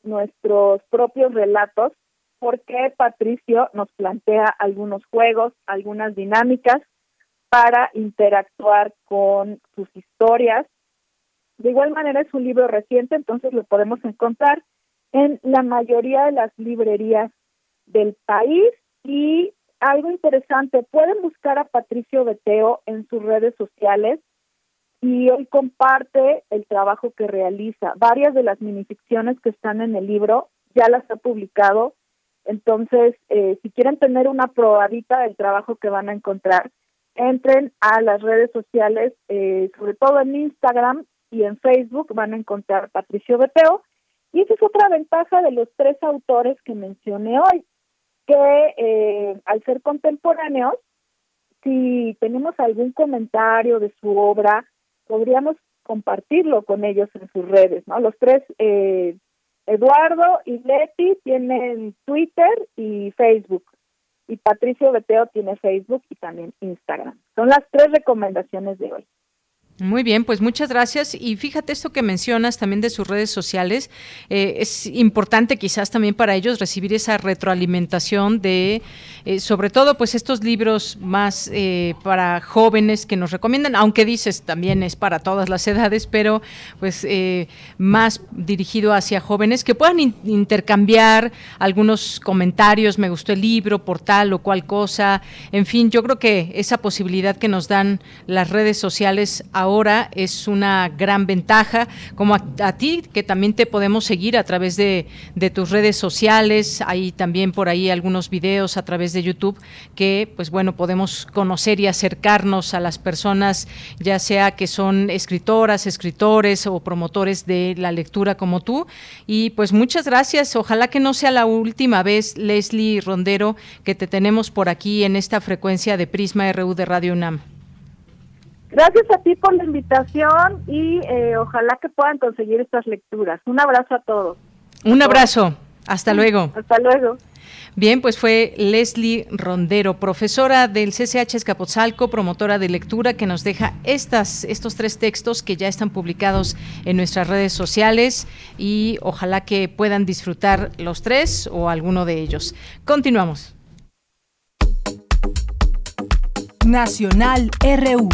nuestros propios relatos porque Patricio nos plantea algunos juegos, algunas dinámicas para interactuar con sus historias. De igual manera es un libro reciente, entonces lo podemos encontrar en la mayoría de las librerías del país y algo interesante, pueden buscar a Patricio Beteo en sus redes sociales y hoy comparte el trabajo que realiza. Varias de las minificciones que están en el libro ya las ha publicado, entonces eh, si quieren tener una probadita del trabajo que van a encontrar, entren a las redes sociales, eh, sobre todo en Instagram y en Facebook, van a encontrar Patricio Beteo. Y esa es otra ventaja de los tres autores que mencioné hoy, que eh, al ser contemporáneos, si tenemos algún comentario de su obra, podríamos compartirlo con ellos en sus redes, ¿no? Los tres, eh, Eduardo y Leti tienen Twitter y Facebook y Patricio Beteo tiene Facebook y también Instagram. Son las tres recomendaciones de hoy. Muy bien, pues muchas gracias. Y fíjate esto que mencionas también de sus redes sociales. Eh, es importante quizás también para ellos recibir esa retroalimentación de, eh, sobre todo, pues estos libros más eh, para jóvenes que nos recomiendan, aunque dices también es para todas las edades, pero pues más dirigido hacia jóvenes que puedan intercambiar algunos comentarios. Me gustó el libro por tal o cual cosa. En fin, yo creo que esa posibilidad que nos dan las redes sociales es una gran ventaja, como a, ti, que también te podemos seguir a través de, tus redes sociales, hay también por ahí algunos videos a través de YouTube que, pues bueno, podemos conocer y acercarnos a las personas, ya sea que son escritoras, escritores o promotores de la lectura como tú. Y pues muchas gracias, ojalá que no sea la última vez, Leslie Rondero, que te tenemos por aquí en esta frecuencia de Prisma RU de Radio UNAM. Gracias a ti por la invitación y eh, ojalá que puedan conseguir estas lecturas. Un abrazo a todos. Un abrazo. Hasta luego. Hasta luego. Bien, pues fue Leslie Rondero, profesora del CCH Escapotzalco, promotora de lectura, que nos deja estas, estos tres textos que ya están publicados en nuestras redes sociales y ojalá que puedan disfrutar los tres o alguno de ellos. Continuamos. Nacional RU.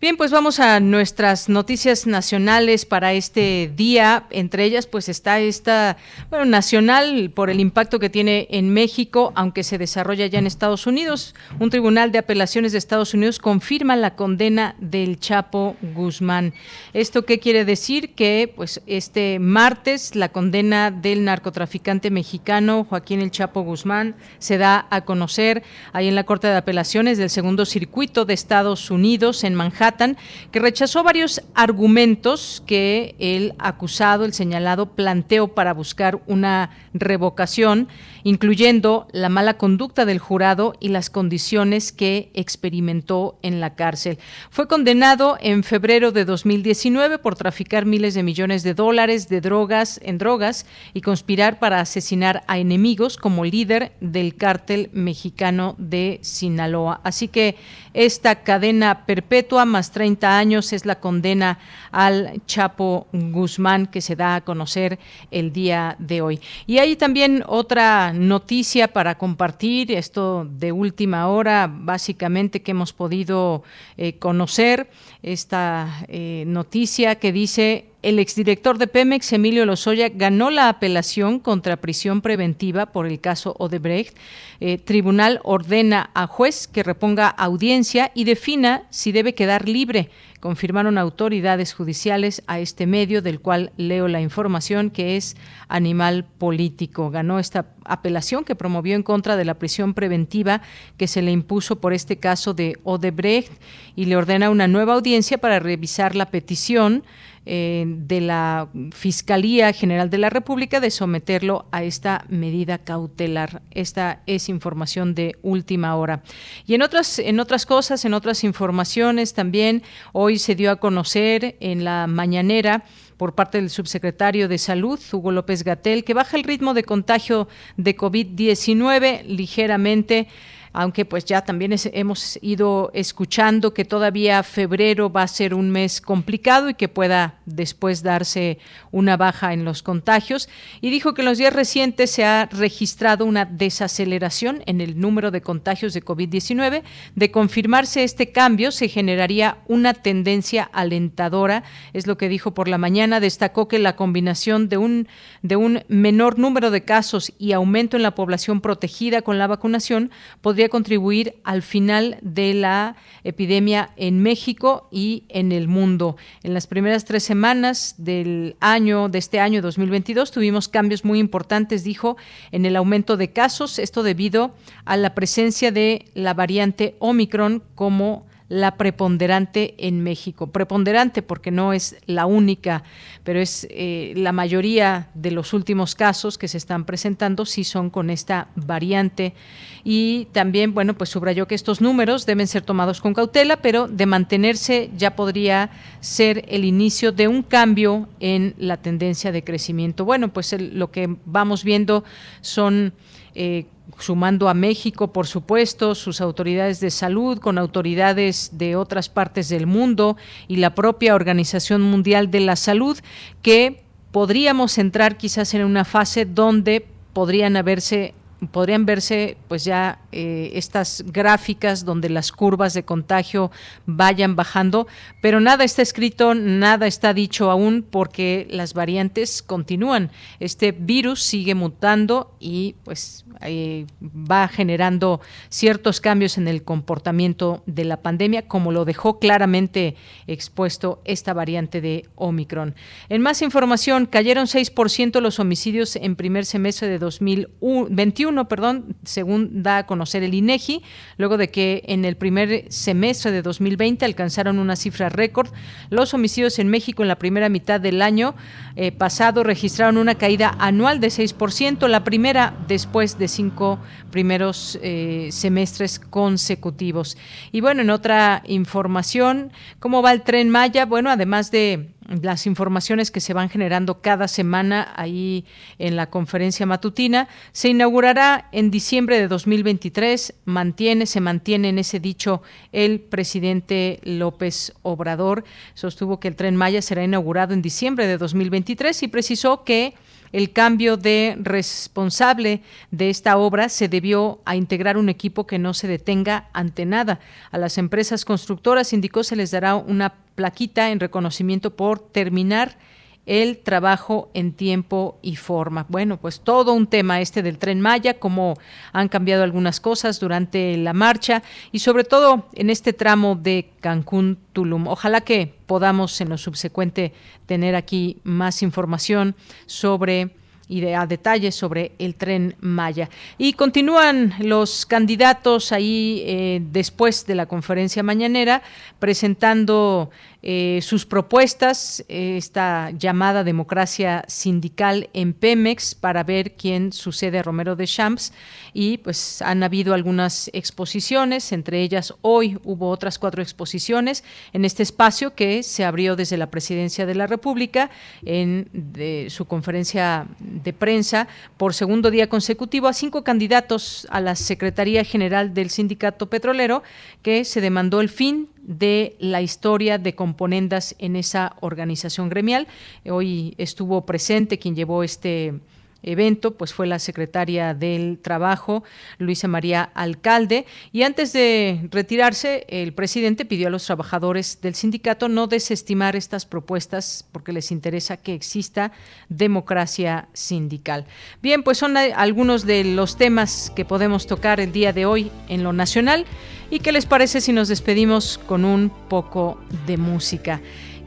Bien, pues vamos a nuestras noticias nacionales para este día. Entre ellas, pues está esta, bueno, nacional por el impacto que tiene en México, aunque se desarrolla ya en Estados Unidos. Un tribunal de apelaciones de Estados Unidos confirma la condena del Chapo Guzmán. ¿Esto qué quiere decir? Que, pues, este martes la condena del narcotraficante mexicano Joaquín El Chapo Guzmán se da a conocer ahí en la Corte de Apelaciones del Segundo Circuito de Estados Unidos en Manhattan que rechazó varios argumentos que el acusado, el señalado, planteó para buscar una revocación, incluyendo la mala conducta del jurado y las condiciones que experimentó en la cárcel. Fue condenado en febrero de 2019 por traficar miles de millones de dólares de drogas en drogas y conspirar para asesinar a enemigos como líder del cártel mexicano de Sinaloa. Así que esta cadena perpetua más 30 años es la condena al Chapo Guzmán que se da a conocer el día de hoy. Y hay también otra noticia para compartir, esto de última hora, básicamente que hemos podido eh, conocer, esta eh, noticia que dice el exdirector de Pemex, Emilio Lozoya, ganó la apelación contra prisión preventiva por el caso Odebrecht. Eh, tribunal ordena a juez que reponga audiencia y defina si debe quedar libre. Confirmaron autoridades judiciales a este medio, del cual leo la información, que es Animal Político. Ganó esta apelación que promovió en contra de la prisión preventiva que se le impuso por este caso de Odebrecht y le ordena una nueva audiencia para revisar la petición eh, de la Fiscalía General de la República de someterlo a esta medida cautelar. Esta es información de última hora. Y en otras, en otras cosas, en otras informaciones también, hoy se dio a conocer en la mañanera por parte del subsecretario de Salud, Hugo López Gatel, que baja el ritmo de contagio de COVID-19 ligeramente aunque pues ya también hemos ido escuchando que todavía febrero va a ser un mes complicado y que pueda después darse una baja en los contagios. Y dijo que en los días recientes se ha registrado una desaceleración en el número de contagios de COVID-19. De confirmarse este cambio, se generaría una tendencia alentadora, es lo que dijo por la mañana. Destacó que la combinación de un, de un menor número de casos y aumento en la población protegida con la vacunación podría contribuir al final de la epidemia en México y en el mundo. En las primeras tres semanas del año, de este año 2022, tuvimos cambios muy importantes, dijo, en el aumento de casos, esto debido a la presencia de la variante Omicron como la preponderante en México. Preponderante porque no es la única, pero es eh, la mayoría de los últimos casos que se están presentando sí son con esta variante. Y también, bueno, pues subrayó que estos números deben ser tomados con cautela, pero de mantenerse ya podría ser el inicio de un cambio en la tendencia de crecimiento. Bueno, pues lo que vamos viendo son... Eh, sumando a México, por supuesto, sus autoridades de salud, con autoridades de otras partes del mundo y la propia Organización Mundial de la Salud, que podríamos entrar quizás en una fase donde podrían haberse podrían verse pues ya eh, estas gráficas donde las curvas de contagio vayan bajando, pero nada está escrito, nada está dicho aún porque las variantes continúan. Este virus sigue mutando y pues eh, va generando ciertos cambios en el comportamiento de la pandemia, como lo dejó claramente expuesto esta variante de Omicron. En más información, cayeron 6% los homicidios en primer semestre de 2021 perdón, según da a conocer el INEGI, luego de que en el primer semestre de 2020 alcanzaron una cifra récord. Los homicidios en México en la primera mitad del año eh, pasado registraron una caída anual de 6%, la primera después de cinco primeros eh, semestres consecutivos. Y bueno, en otra información, ¿cómo va el tren Maya? Bueno, además de las informaciones que se van generando cada semana ahí en la conferencia matutina. Se inaugurará en diciembre de 2023, mantiene, se mantiene en ese dicho el presidente López Obrador. Sostuvo que el tren Maya será inaugurado en diciembre de 2023 y precisó que el cambio de responsable de esta obra se debió a integrar un equipo que no se detenga ante nada. A las empresas constructoras, indicó, se les dará una plaquita en reconocimiento por terminar el trabajo en tiempo y forma. Bueno, pues todo un tema este del tren Maya, cómo han cambiado algunas cosas durante la marcha y sobre todo en este tramo de Cancún Tulum. Ojalá que podamos en lo subsecuente tener aquí más información sobre y de, a detalles sobre el tren Maya. Y continúan los candidatos ahí eh, después de la conferencia mañanera presentando eh, sus propuestas, esta llamada democracia sindical en Pemex para ver quién sucede a Romero de Champs. Y pues han habido algunas exposiciones, entre ellas hoy hubo otras cuatro exposiciones en este espacio que se abrió desde la Presidencia de la República en su conferencia de prensa por segundo día consecutivo a cinco candidatos a la Secretaría General del Sindicato Petrolero que se demandó el fin de la historia de componendas en esa organización gremial. Hoy estuvo presente quien llevó este evento, pues fue la secretaria del Trabajo, Luisa María Alcalde, y antes de retirarse, el presidente pidió a los trabajadores del sindicato no desestimar estas propuestas porque les interesa que exista democracia sindical. Bien, pues son algunos de los temas que podemos tocar el día de hoy en lo nacional. ¿Y qué les parece si nos despedimos con un poco de música?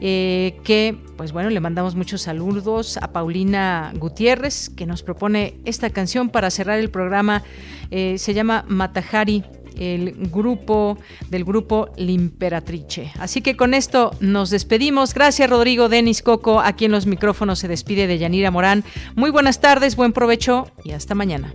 Eh, que, pues bueno, le mandamos muchos saludos a Paulina Gutiérrez, que nos propone esta canción para cerrar el programa. Eh, se llama Matajari el grupo del grupo Limperatrice. Así que con esto nos despedimos. Gracias Rodrigo, Denis Coco. Aquí en los micrófonos se despide de Yanira Morán. Muy buenas tardes, buen provecho y hasta mañana.